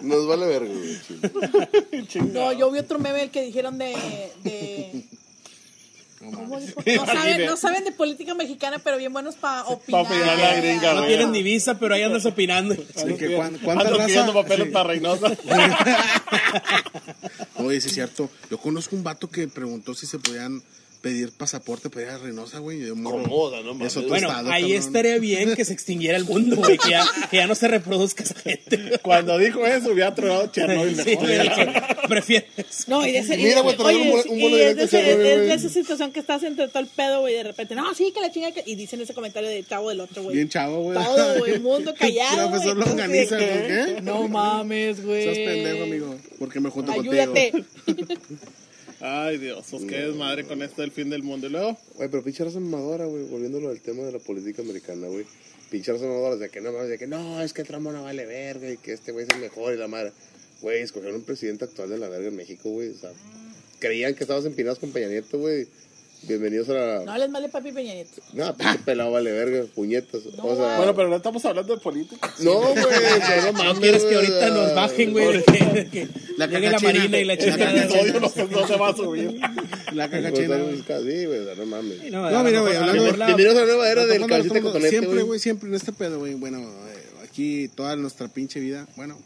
Nos vale verga, güey. No, yo vi otro meme el que dijeron de. de ¿cómo dijo? No saben, no saben de política mexicana, pero bien buenos para opinar. opinar a la gringa, No tienen ni visa, pero ahí andas opinando. Sí, que cuán- ¿Cuánta Ando raza? pidiendo papeles Sí. para Reynosa. [laughs] Oye, sí es cierto. Yo conozco un vato que preguntó si se podían pedir pasaporte para ir a Reynosa, güey. de sea, no mames. Es otro Bueno, estado, ahí cabrón. estaría bien que se extinguiera el mundo, güey, que ya, que ya no se reproduzca esa gente. Cuando dijo eso, hubiera tronado Chernobyl Sí, prefieres. No, y de ese, Mira, güey, regalo un un directo de ese- Chernobyl, es de esa situación que estás entre todo el pedo, güey, de repente, no, sí, que la chinga, que... y dicen ese comentario del chavo del otro, güey. Bien chavo, güey. Todo, güey, el mundo [laughs] callado, Profesor entonces, ¿por qué? No mames, güey. Sos pendejo, amigo. Porque me junto Ayúdate. contigo. [laughs] Ay, Dios, pues qué desmadre con esto del fin del mundo. Y luego, Güey, pero pinche raza mamadora, güey, volviéndolo al tema de la política americana, güey. Pinche raza mamadora, de que no mames, de que no, es que tramo no vale verga y que este güey es el mejor y la madre. Güey, escogieron un presidente actual de la verga en México, güey. O sea, creían que estabas empinados con Peña Nieto, güey. Bienvenidos a la. No hables mal de papi Peña Nieto. No, pinche pelado vale verga, puñetas. o sea, bueno, pero no estamos hablando de política. no, güey, no No [laughs] mames. quieres que ahorita nos bajen, güey, que, de que La llegue la marina y la chingada. episodio no, se- no se va a subir. La caga pues, no. Sí, güey, no mames. No, mira, güey, hablando- Bienvenidos a la nueva era del retomando, cotonete, Siempre, güey. güey, siempre en este pedo, güey. Bueno, eh, aquí toda nuestra pinche vida, bueno,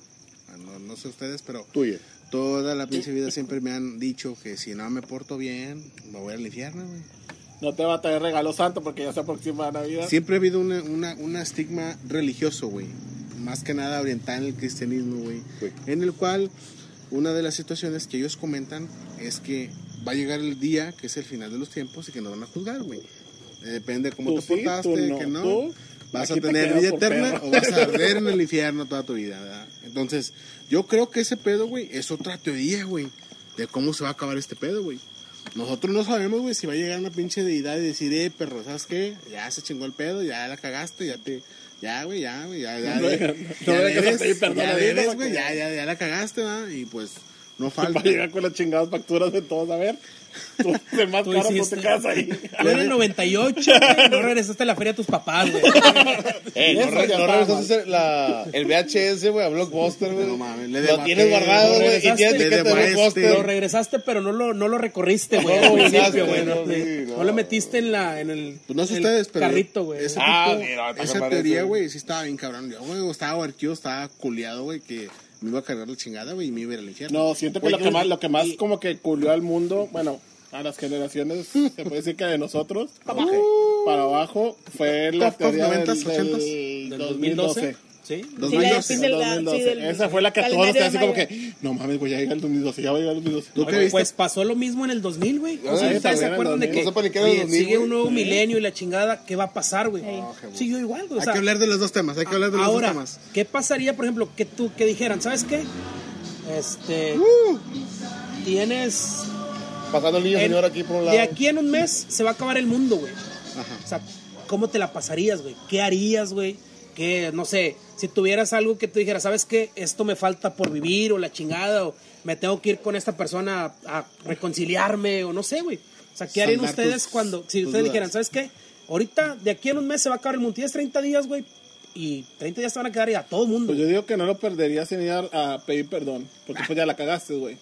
no, no sé ustedes, pero Tuya. Toda la pinche vida siempre me han dicho que si no me porto bien, me voy al infierno, güey. No te va a traer regalo santo porque ya se aproxima Navidad. Siempre ha habido una, una, una estigma religioso, güey. Más que nada oriental en el cristianismo, güey. En el cual una de las situaciones que ellos comentan es que va a llegar el día que es el final de los tiempos y que nos van a juzgar, güey. Eh, depende de cómo Tú te sí, portaste, tú no. que no. Tú, vas a aquí tener vida eterna o vas a arder en el infierno toda tu vida, ¿verdad? Entonces, yo creo que ese pedo, güey, es otra teoría, güey, de cómo se va a acabar este pedo, güey. Nosotros no sabemos, güey, si va a llegar una pinche deidad y decir, eh, perro, ¿sabes qué? Ya se chingó el pedo, ya la cagaste, ya te... Ya, güey, ya, güey, ya, ya, No, ya, no, ya no ya ya, ya, ya la cagaste, ¿verdad? Y pues no [laughs] Para falta. llegar con las chingadas facturas de todos. A ver, tú de más [laughs] Tú caro, hiciste. te quedas ahí. [laughs] Tú en el 98, güey, no regresaste a la feria a tus papás, güey. Eh, no, re- no regresaste a hacer la, el VHS, güey, a Blockbuster, güey. No mames, le Lo tienes guardado, güey, y regresaste, tienes le etiqueta de debaste. Lo Blockbuster. regresaste, pero no lo, no lo recorriste, güey. No al lo principio, güey. no, No, sí, le- no. no lo metiste en la, en el, Pues no sé el ustedes, pero. carrito, güey. Ese Ah, tipo- mira, está esa teoría, güey, sí estaba bien cabrón. Yo, güey, estaba huerquillo, estaba culiado, güey, que me iba a cargar la chingada, güey, y me iba a ir al infierno. No, siento que lo que más, lo que más como que culió al mundo, bueno, a las generaciones, [laughs] se puede decir que de nosotros, para abajo, para abajo fue la teoría del, 90s, 80s. del Del 2012. 2012. Sí. Dos Sí, la- años. sí, del- sí, 2012. del Esa fue la que todos así como que, no mames, güey, ya llega el 2012, ya va a llegar el 2012. ¿Tú qué Oye, viste? Pues pasó lo mismo en el 2000, güey. O sea, Ah, ¿Ustedes se acuerdan de 2000. que No sé para qué era el oye, 2000, sigue un nuevo milenio y la chingada? ¿Qué va a pasar, güey? Sí, yo igual, güey. O hay sea, que hablar de los dos temas, hay que hablar de los ahora, dos temas. ¿qué pasaría, por ejemplo, que tú, que dijeran, ¿sabes qué? Este, Uh. tienes... Pasando el niño en- señor aquí por un lado. de aquí en un mes se va a acabar el mundo, güey. Ajá. O sea, ¿cómo te la pasarías, güey? ¿Qué harías, güey? Que, no sé, si tuvieras algo que tú dijeras, ¿sabes qué? Esto me falta por vivir o la chingada o me tengo que ir con esta persona a, a reconciliarme o no sé, güey. O sea, ¿qué harían ustedes tus- cuando, si ustedes dudas. dijeran, ¿sabes qué? Ahorita, de aquí en un mes se va a acabar el. Tienes 30 días, güey, y 30 días te van a quedar y a todo mundo. Pues yo digo que no lo perderías sin ir a, a pedir perdón, porque pues ya la cagaste, güey.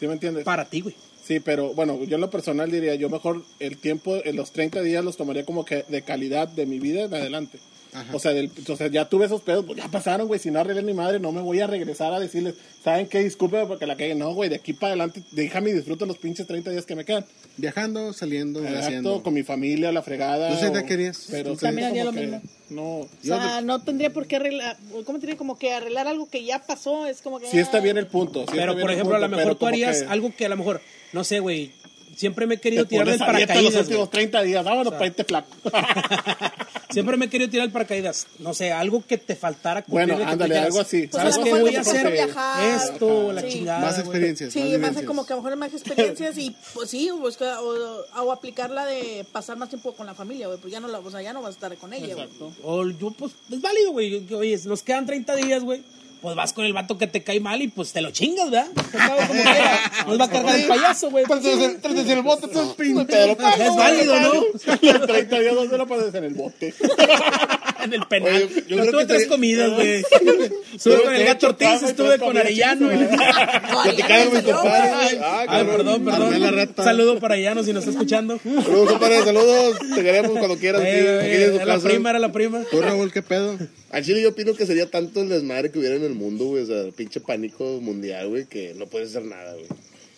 ¿Sí me entiendes? Para ti, güey. Sí, pero bueno, yo en lo personal diría, yo mejor el tiempo, en los 30 días los tomaría como que de calidad de mi vida en adelante. Ajá. O sea, del, o sea, ya tuve esos pedos, pues ya pasaron, güey, si no arreglé mi madre, no me voy a regresar a decirles, ¿saben qué? Discúlpeme porque la cagué. No, güey, de aquí para adelante, déjame y disfruto los pinches 30 días que me quedan. Viajando, saliendo, Exacto, haciendo. con mi familia, la fregada. ¿Tú, Zeta, o- querías? Pero ¿Tú sí, también haría lo que mismo? No, O sea, no tendría por qué arreglar, ¿cómo tendría como que arreglar algo que ya pasó? Es como que... sí está bien el punto. sí pero, por ejemplo, a lo mejor tú harías que algo que a lo mejor, no sé, güey, siempre me he querido te tirar del los paracaídas, güey. últimos 30 días, vámonos para irte flaco. [laughs] Siempre me he querido tirar el paracaídas. No sé, algo que te faltara Bueno, ándale, algo así. Pues ¿Sabes a lo qué? Voy a hacer viajar. esto, la Sí. chingada. Más experiencias, Sí, más como que a lo mejor más experiencias y pues sí, busca, o, o aplicar la de pasar más tiempo con la familia, güey, pues ya no, la, o sea, ya no vas a estar con ella, güey. O yo, pues, es válido, güey. Oye, nos quedan 30 días, güey. Pues vas con el vato que te cae mal y pues te lo chingas, ¿verdad? Pues, cabrón, como quiera. Nos va a cargar el payaso, güey. Trátate el bote, tú, Pedro. Es válido, ¿no? Los 30 días, ¿dónde lo pasas? En el bote. En el penal. Oye, yo creo tuve que tres te- comidas, güey. Estuve con el gato Ortiz, estuve con Arellano. Platicaron mis compadres. Ah, Ay, cabrón. perdón, perdón. Saludo para Arellano si nos está escuchando. Saludos, compadre, saludos. Te queremos cuando quieras. aquí, Eh, aquí en tu era la prima, era la prima. ¿Tú, Raúl, qué pedo? Al chile yo opino que sería tanto el desmadre que hubiera en el mundo, güey. O sea, el pinche pánico mundial, güey, que no puedes hacer nada, güey.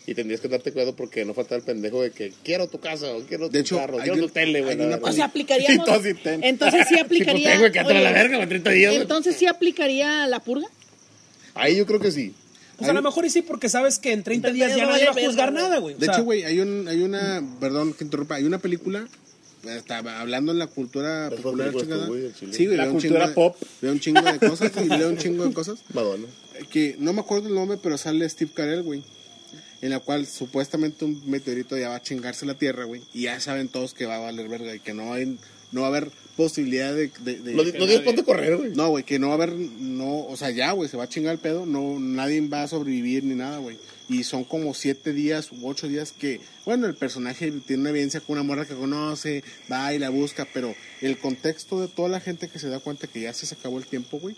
Y tendrías que darte cuidado porque no falta el pendejo de que quiero tu casa, o quiero tu De hecho, carro, hay quiero un- tu tele, güey. una. O sea, [laughs] aplicaríamos... Entonces sí [laughs] aplicaría... pues, güey, quédate a la oye, verga, güey, 30 días, güey. Entonces sí aplicaría la purga. Ahí yo creo que sí. Pues a lo mejor y sí, porque sabes que en 30 días ya no nadie va a juzgar nada, güey. O De sea, hecho, güey, hay, un, hay una, perdón que interrumpa, hay una película, estaba hablando en la cultura ¿Cuál popular, chingada. güey? Sí, güey, La cultura de- pop. Leo un chingo de [laughs] cosas y leo un chingo de cosas. Madonna. Que no me acuerdo el nombre, pero sale Steve Carell, güey. En la cual supuestamente un meteorito ya va a chingarse la Tierra, güey. Y ya saben todos que va a valer verga y que no, hay, no va a haber posibilidad de... de- de- No, no digas ponte a correr, güey. no, güey, que no va a haber, no, o sea, ya, güey, se va a chingar el pedo, no, nadie va a sobrevivir ni nada, güey. Y son como siete días u ocho días que, bueno, el personaje tiene una evidencia con una morra que conoce, va y la busca, pero el contexto de toda la gente que se da cuenta que ya se acabó el tiempo, güey,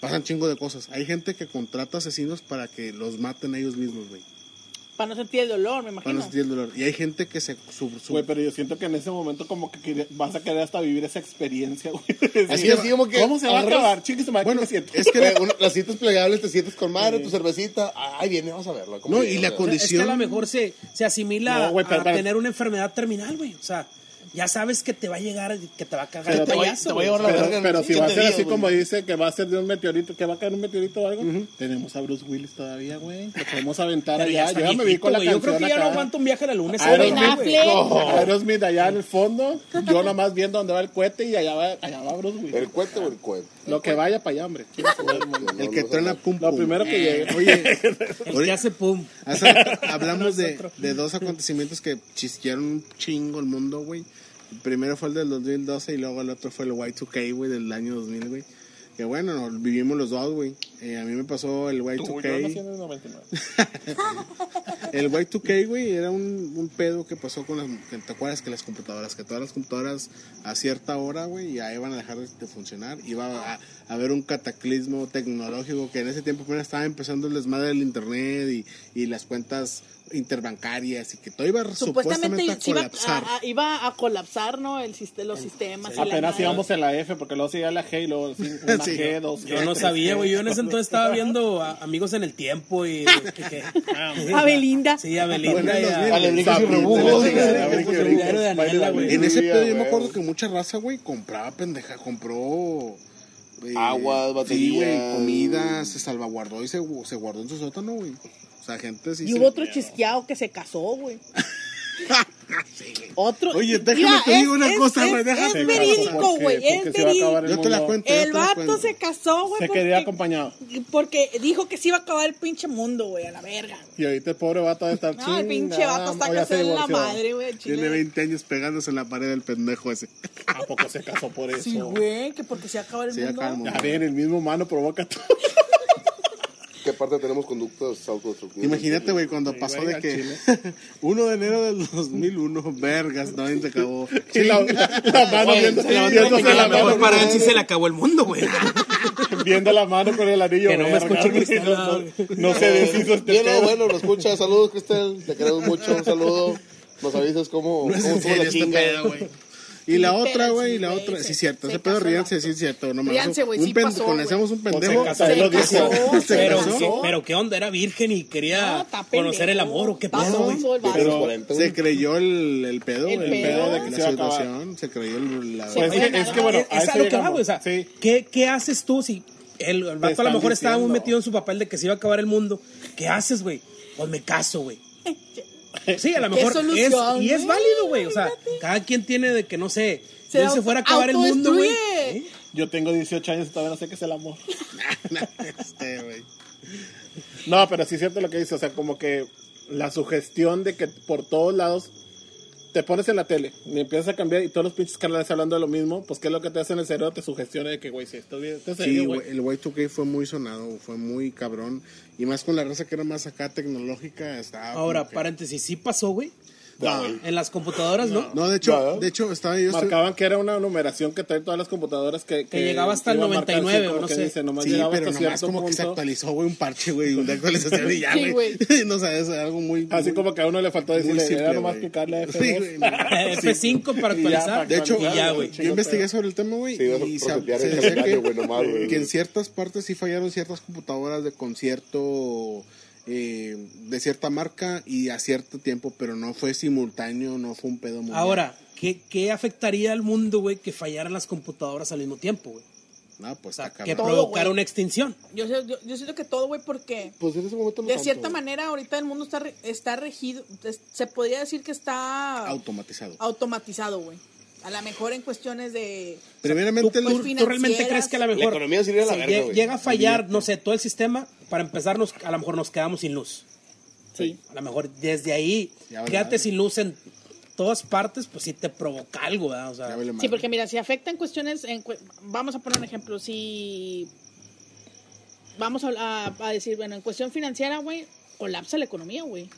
pasan chingo de cosas. Hay gente que contrata asesinos para que los maten a ellos mismos, güey, Para no sentir el dolor, me para imagino. no sentir el dolor. Y hay gente que se... Su, su- Güey, pero yo siento que en ese momento como que vas a querer hasta vivir esa experiencia, güey. Así es, como que ¿Cómo se va a acabar? Chingue su madre, Bueno, ¿qué me siento? es que Güey, la, [laughs] una- las citas plegables te sientes con madre, tu cervecita. Ay, viene, vamos a verlo. ¿Cómo No, viene? y la O sea, condi- es que a lo mejor se, se asimila No, güey, pero- a pero- tener una enfermedad terminal, güey. O sea, ya sabes que te va a llegar, que te va a cagar Pero el te voy- te voy a güey. llevar la Pero, pero si va a ser así como dice que va a ser de un meteorito, que va a caer un meteorito o algo, tenemos a Bruce Willis todavía, güey. Lo podemos aventar Pero allá. Yo ya me vi con la güey. Yo creo que ya no aguanto un viaje a la luna. ese Aerosmith. Affleck. Aerosmith allá en el fondo, yo nomás viendo dónde va el cohete y allá va, allá va Bruce Willis. ¿El cohete o el cohete? Lo que vaya para allá, hombre. el que truena pum Lo primero que llegue. Oye, [laughs] El que hace pum. Hablamos de, de dos acontecimientos que chisquearon un chingo el mundo, güey. Primero fue el del 2012 y luego el otro fue el Y2K, güey, del año 2000, güey. Que bueno, no, vivimos los dos, güey. Eh, a mí me pasó el Tú, yo nací Y2K. en el 99. [laughs] El Y2K, güey, era un, un pedo que pasó con las... que ¿Te acuerdas que las computadoras? Que todas las computadoras a cierta hora, güey, ya iban a dejar de, de funcionar. Iba a, a haber un cataclismo tecnológico que en ese tiempo apenas estaba empezando el desmadre del internet y, y las cuentas interbancarias y que todo iba Supuestamente, supuestamente, a se iba, colapsar. a, a- iba a colapsar, ¿no? El, los sistemas. Apenas madre. íbamos en la F, porque luego seguía la G y luego [laughs] una Sí. G, dos Yo no sabía, güey. Yo en ese estaba viendo a Amigos en el Tiempo y... que- que- A Belinda. Sí, a Belinda y a... y rebujos. sí, sí, sí, sí. En ese pedo yo me acuerdo que mucha raza, güey, compraba pendeja, compró... eh, Aguas, Sí, baterías. güey, comida, se salvaguardó y se, se guardó en su sótano, güey. O sea, gente sí Y hubo otro chisqueado que se casó, güey. [laughs] Otro. Oye, déjame Mira, te digo es- una es- cosa, es- güey, déjame Es digo. verídico, güey. Es verídico. Yo te la cuento. El vato se casó, güey. Se quería acompañado. Porque dijo que se iba a acabar el pinche mundo, güey, a la verga. Y ahorita el pobre vato de estar No, el pinche vato está casado en la madre, güey. Tiene chile. 20 años pegándose en la pared del pendejo ese. ¿A poco se casó por eso? Sí, güey, que porque se acaba el Sí, mundo. acaba el mundo. Ya bien, el mismo humano provoca todo. [laughs] ¿Qué parte tenemos conductas autodestructivas? Imagínate, güey, cuando pasó de que chile. [laughs] 1 de enero del 2001, vergas, no, se acabó. Y la, la mano viendo, la mano, para él sí se le acabó el mundo, güey. [laughs] viendo la mano con el anillo. Que no me güey, Cristel, no, güey. no, no se deshizo este Bien, no, pedo. bueno, lo escucha. Saludos, Cristel. Te queremos mucho. Un saludo. Nos avisas cómo, cómo estuvo la este chinga. pedo, güey. Y la otra, güey, y la otra, sí, cierto, se ese pedo ríanse, sí, cierto, no Ríanse, güey, un sí pen- pasó, Conocemos un pendejo. Pero. ¿qué- pero qué onda, era virgen y quería conocer el pendejo. amor o qué pedo, güey. Pero- Pero- 40, güey. Se creyó el, el pedo, El pedo de que la situación, se creyó el, la... Pues es que, bueno, es, a lo que va, güey. O sea. ¿qué, ¿qué haces tú si el, el vato a lo mejor estaba muy metido en su papel de que se iba a acabar el mundo? ¿Qué haces, güey? Pues me caso, güey. [laughs] Sí, a lo ¿Qué mejor es, y es válido, güey. O sea, cada quien tiene de que, no sé, Se si se fuera a acabar el mundo, güey. ¿eh? Yo tengo 18 años y todavía no sé qué es el amor. [laughs] Este, güey. No, pero sí es cierto lo que dice. O sea, como que la sugestión de que por todos lados te pones en la tele y empiezas a cambiar y todos los pinches canales hablando de lo mismo, pues ¿qué es lo que te hace en el cerebro? Te sugestiona de que, güey, si esto bien, Sí, güey, el Y2K fue muy sonado, fue muy cabrón. Y más con la raza que era más acá tecnológica. Estaba Ahora, paréntesis, sí pasó, güey. No, En las computadoras, ¿no? no, de hecho, Nada. de hecho, estaba yo... estoy- Marcaban que era una numeración que traen todas las computadoras que... Que llegaba hasta el iba a marcar, 99, como o no que sé. dice, nomás Sí, llegaba pero hasta nomás como que se punto. actualizó, güey, un parche, güey, una [laughs] actualización y ya, Sí, güey. güey. [laughs] no sabes, algo muy... Así muy- como que a uno le faltó decirle, simple, era nomás güey. picarle F2. Sí, güey, no. [laughs] F5 para Y ya, actualizar. De hecho, y ya, güey. yo investigué sobre el tema, güey, Sí, y se, decía calendario, que, güey, nomás, güey. que en ciertas partes sí fallaron ciertas computadoras de concierto eh, de cierta marca y a cierto tiempo, pero no fue simultáneo, no fue un pedo mundial. Ahora, ¿qué, ¿qué afectaría al mundo, güey, que fallaran las computadoras al mismo tiempo, güey? No, pues O sea, está que provocara una extinción. Yo, sé- yo, yo siento que todo, güey, porque Pues en ese momento no de tanto, cierta manera ahorita el mundo está, re- está regido, es- se podría decir que está automatizado. automatizado, güey. A lo mejor en cuestiones de... Primeramente, ¿Tú, pues, tú realmente crees que a lo La mejor economía sería la verga, lle- güey. llega a fallar, no sé, todo el sistema, para empezar, nos, a lo mejor nos quedamos sin luz? Sí. A lo mejor desde ahí, Ya quédate sin luz en todas partes, pues sí te provoca algo, ¿verdad? O sea, Sí, porque mira, si afecta en cuestiones, en vamos a poner un ejemplo, si vamos a, a- a decir, bueno, en cuestión financiera, güey, colapsa la economía, güey.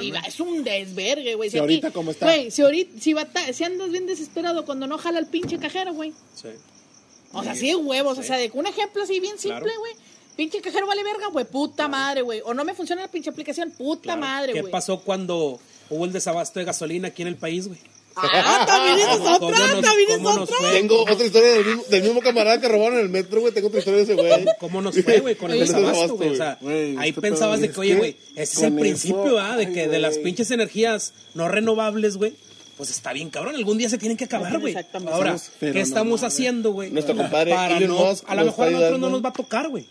Y va- es un desvergue, güey. Si a ti- ahorita como está. Güey, si ahorita, si, bata- si andas bien desesperado cuando no jala el pinche cajero, güey. sí. O sea, de huevos, o sea, de un ejemplo así bien simple, Claro. güey. Pinche cajero vale verga, güey, puta madre, güey. O no me funciona la pinche aplicación, puta Claro. madre, ¿Qué güey. pasó cuando hubo el desabasto de gasolina aquí en el país, güey? Ah, también es ¿Cómo otra, nos- también es otra. fue? Tengo otra historia del mismo, del mismo camarada que robaron en el metro, güey. Tengo otra historia de ese güey. ¿Cómo nos fue, güey, con el [laughs] desabasto, güey? O sea, ahí pensabas de que, oye, güey, ese es el principio, ¿ah? De que de las pinches energías no renovables, güey, pues está bien cabrón. Algún día se tienen que acabar, güey. Exactamente. Ahora, ¿qué no estamos haciendo, güey? Nuestro compadre Para Elon no, Musk a lo mejor a nosotros no nos va a tocar, güey.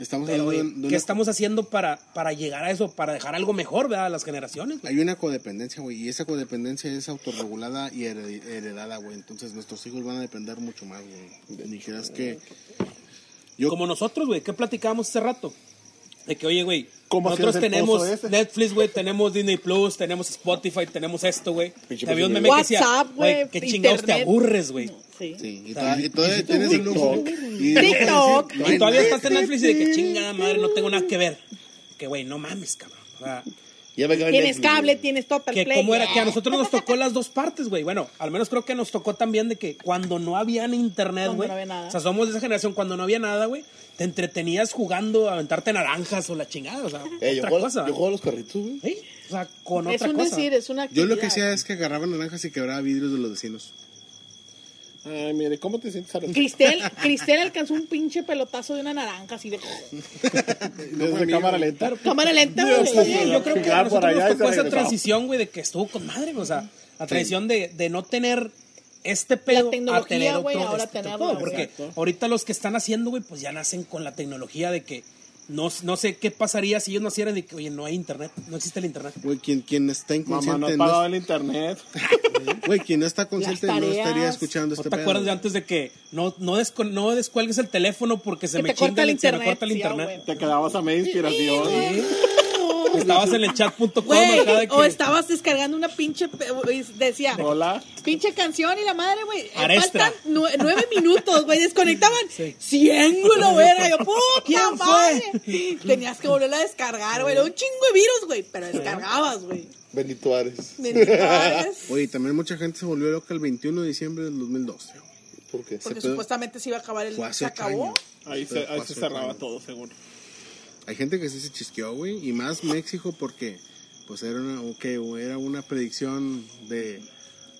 Estamos Pero, de, ¿qué estamos haciendo para, para llegar a eso? Para dejar algo mejor, ¿verdad? A las generaciones, güey. hay una codependencia, güey, y esa codependencia es autorregulada y hered- heredada, güey. Entonces nuestros hijos van a depender mucho más, güey. Ni creas que... Yo, Como nosotros, güey, ¿qué platicábamos hace rato? De que, oye, güey, ¿Cómo Nosotros tenemos? Netflix, güey, tenemos Disney Plus, tenemos Spotify, tenemos esto, güey. Te había un meme que decía, güey, güey, qué chingados te aburres, güey. Sí. Sí, y, todavía- y todavía tienes el lujo. Y TikTok. Y todavía estás en Netflix y de que chingada madre, no tengo nada que ver. Que, güey, no mames, cabrón. O sea, Ya me acabé Tienes Netflix, cable, güey. tienes Total que Play. como era que a nosotros nos tocó las dos partes, güey. Bueno, al menos creo que nos tocó también de que cuando no había internet, Cuando güey. no había nada. O sea, somos de esa generación cuando no había nada, güey. Te entretenías jugando a aventarte naranjas o la chingada, o sea, Eh, yo, otra juego, cosa. yo juego a los carritos, güey. ¿Sí? O sea, con Es otra un cosa. decir, es una Yo lo que actividad. hacía es que agarraba naranjas y quebraba vidrios de los vecinos. Ay, mire, ¿cómo te sientes ahora? Cristel, Cristel alcanzó un pinche pelotazo de una naranja así de [laughs] Desde cámara lenta. cámara lenta. Güey. Sí, yo creo que a nosotros allá nos tocó esa transición, güey, de que estuvo con madre, o sea, la transición de, de no tener este pedo a tecnología, tener otro güey, ahora este, todo, güey. porque Exacto. ahorita los que están haciendo, güey, pues ya nacen con la tecnología de que no, no sé qué pasaría si ellos nacieran de que, oye, no hay internet, no existe el internet. Güey, quien, quien está Mamá, no inconsciente, he no, pagado el internet. [laughs] güey, quien no está consciente no estaría escuchando ¿No este te pedo. acuerdas de antes de que no, no, descu- no descuelgues el teléfono porque se me te corta chinga el el, se me internet, corta el sí, ah, internet? güey. Te quedabas a media inspiración. Estabas en el chat.com que... o estabas descargando una pinche, decía, Hola. pinche canción y la madre, güey, eh, faltan nue- nueve minutos, güey, desconectaban Sí. 100, güey, lo era, yo, [laughs] puta ¿Quién fue? madre. Tenías que volverla a descargar, güey, era un chingo de virus, güey, pero descargabas, güey. Benito Ares. [laughs] Mentales, Oye, también mucha gente se volvió loca el 21 de diciembre del 2012. güey. ¿Por qué? Porque supuestamente se iba a acabar el, Fue hace se acabó. años. Ahí se, ahí cerraba años. todo, seguro. Hay gente que sí se chisqueó, güey, y más México porque pues era una, ok, güey, era una predicción de,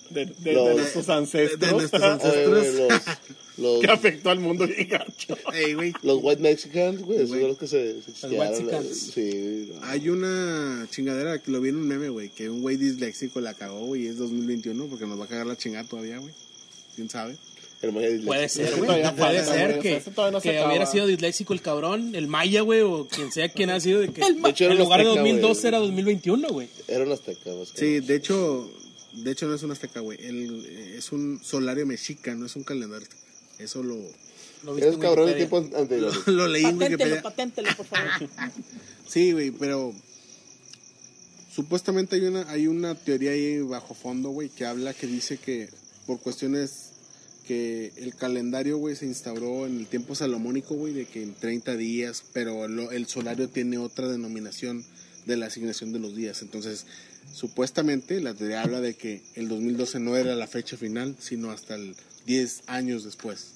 De, de, de Los- nuestros de ancestros. [laughs] nuestros Oye, güey, ancestros. los, que los, afectó al mundo bien gacho. Ey, güey, los white Mexicans, güey, esos los que se, se chisquearon, Whitexicans. Sí, no. hay una chingadera que lo vi en un meme, güey, que un güey disléxico la cagó, güey, y es 2021 porque nos va a cagar la chingada todavía, güey. ¿Quién sabe? El Maya disléxico. Puede ser, güey. Puede falta, ser güey, que, no se hubiera sido disléxico el cabrón, el Maya, güey, o quien sea quien ha sido de que El De hecho, en lugar de azteca, güey. 2012 era 2021, güey. Era un azteca, que Sí, de hecho, de hecho no es un azteca, güey, es un solario mexica, no es un calendario. Eso lo, Lo nada. viste Es en cabrón de tiempo anterior. lo, [laughs] lo leí en Wikipedia. paténtelo, por favor. [laughs] Sí, güey, pero supuestamente hay una hay una teoría ahí bajo fondo, güey, que habla que dice que por cuestiones que el calendario, güey, se instauró en el tiempo salomónico, güey, de que en 30 días, pero lo- el solario tiene otra denominación de la asignación de los días. Entonces, supuestamente la teoría habla de que el 2012 no era la fecha final, sino hasta el 10 años después.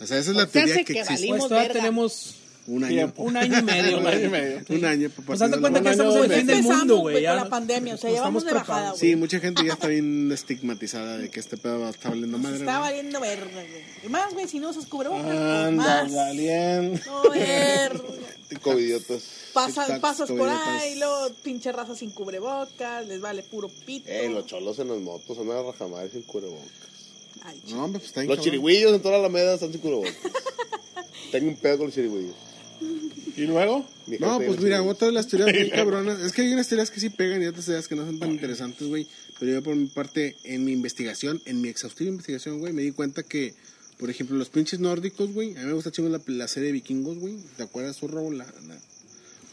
O sea, esa es la O sea, teoría que que existe. Pues todavía verga. tenemos Un año. Tiempo. un año y medio, [laughs] Un año y medio. Un año. Pues de partir cuenta que estamos en el del mundo, güey. con la pandemia, o sea, llevamos estamos de bajada, güey. Sí, mucha gente ya está bien estigmatizada de que este pedo está valiendo madre. Está valiendo verga, güey. Y más, güey, si no usas cubrebocas, pues Anda, más. valiendo. No, verga. [laughs] Covidiotas. Pasas, pasas por ahí, luego pinche raza sin cubrebocas, les vale puro pito. Eh, los cholos en las motos andan a rajamar sin cubrebocas. Ay, No, hombre, pues está Los chirigüillos en toda la alameda están sin cubrebocas. [laughs] Tengo un pedo con los chirigüillos. Y luego, No, pues mira, otra de las teorías [laughs] bien cabronas. Es que hay unas teorías que sí pegan y otras teorías que no son tan interesantes, güey. Pero yo por mi parte, en mi investigación, en mi exhaustiva investigación, güey, me di cuenta que, por ejemplo, los pinches nórdicos, güey, a mí me gusta chingo la, la serie de vikingos, güey. ¿Te acuerdas, Zorro? La, la-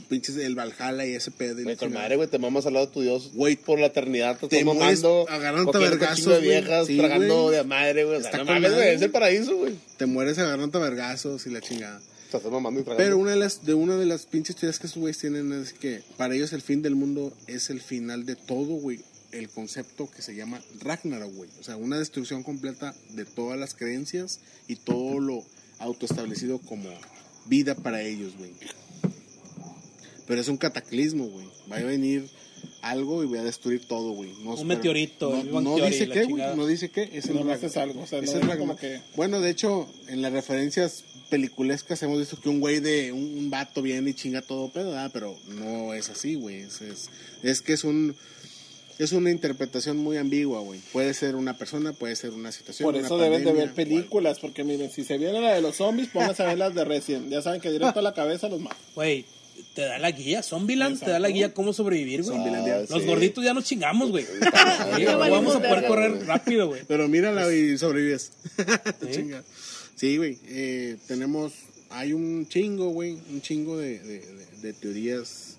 pinches, el Valhalla y ese pedo. Güey, con madre, güey, te mamas al lado de tu Dios. Güey, por la eternidad te, te mamando. cogiendo vergazos, de güey. viejas, Sí, tragando güey. de madre, güey. O sea, no mames, güey, es el paraíso, güey. Te mueres agarrando vergazos y la chingada. Estás mamando y tragando. Pero una de las, de una de las pinches teorías que estos güeyes tienen es que para ellos el fin del mundo es el final de todo, güey. El concepto que se llama Ragnarok, güey. O sea, una destrucción completa de todas las creencias y todo lo autoestablecido como vida para ellos, güey. Pero es un cataclismo, güey. Va a venir algo y voy a destruir todo, güey. No, Un meteorito, No, no dice qué, güey. No dice qué. Es el no, no haces algo. O sea, es no el como que... Bueno, de hecho, en las referencias peliculescas hemos visto que un güey de un, un vato viene y chinga todo pedo, ¿verdad? pero no es así, güey. Es, es, es que es un es una interpretación muy ambigua, güey. Puede ser una persona, puede ser una situación. Por una eso deben de ver películas, porque miren, si se viene la de los zombies, pónganse a ver las de Resident. Ya saben que directo a la cabeza los matan. Güey, te da la guía, Zombieland te da la guía cómo sobrevivir, güey. Ah, Los sí. gorditos ya nos chingamos, güey. Vamos a poder correr rápido, güey. Pero mírala y sobrevives. Sí. [laughs] Sí, güey. eh, tenemos, hay un chingo, güey, un chingo de, de- de- de teorías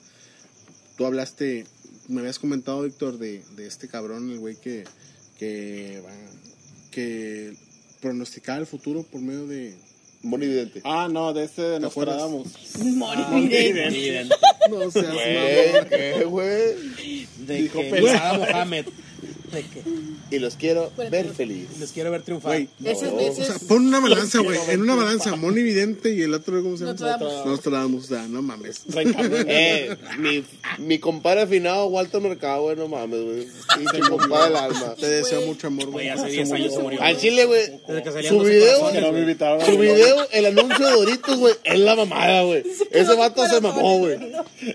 tú hablaste, me habías comentado, Víctor, de, de este cabrón, el güey que, que, que pronosticaba el futuro por medio de... Monividente. Ah, no, de este de. Nostradamus. Morividente. No seas mamón. ¿qué, güey? De Dijo que pensaba Mohamed. [laughs] Y los quiero ver feliz. les quiero ver triunfar. Güey, Ese, O sea, pon una balanza, güey. En una balanza, Moni Vidente y el otro, ¿cómo se llama? Nostradamus. Nostradamus. O sea, no mames. Eh, mi, mi compadre afinado, Walter Mercado, güey, no mames, güey. Pinche compadre del alma. Te deseo mucho amor, Güey, güey. hace 10 años se murió. Al chile, güey. Desde que salían Su 12 video, me su video, el anuncio de Doritos, güey, es la mamada, güey. Ese vato se mamó, güey.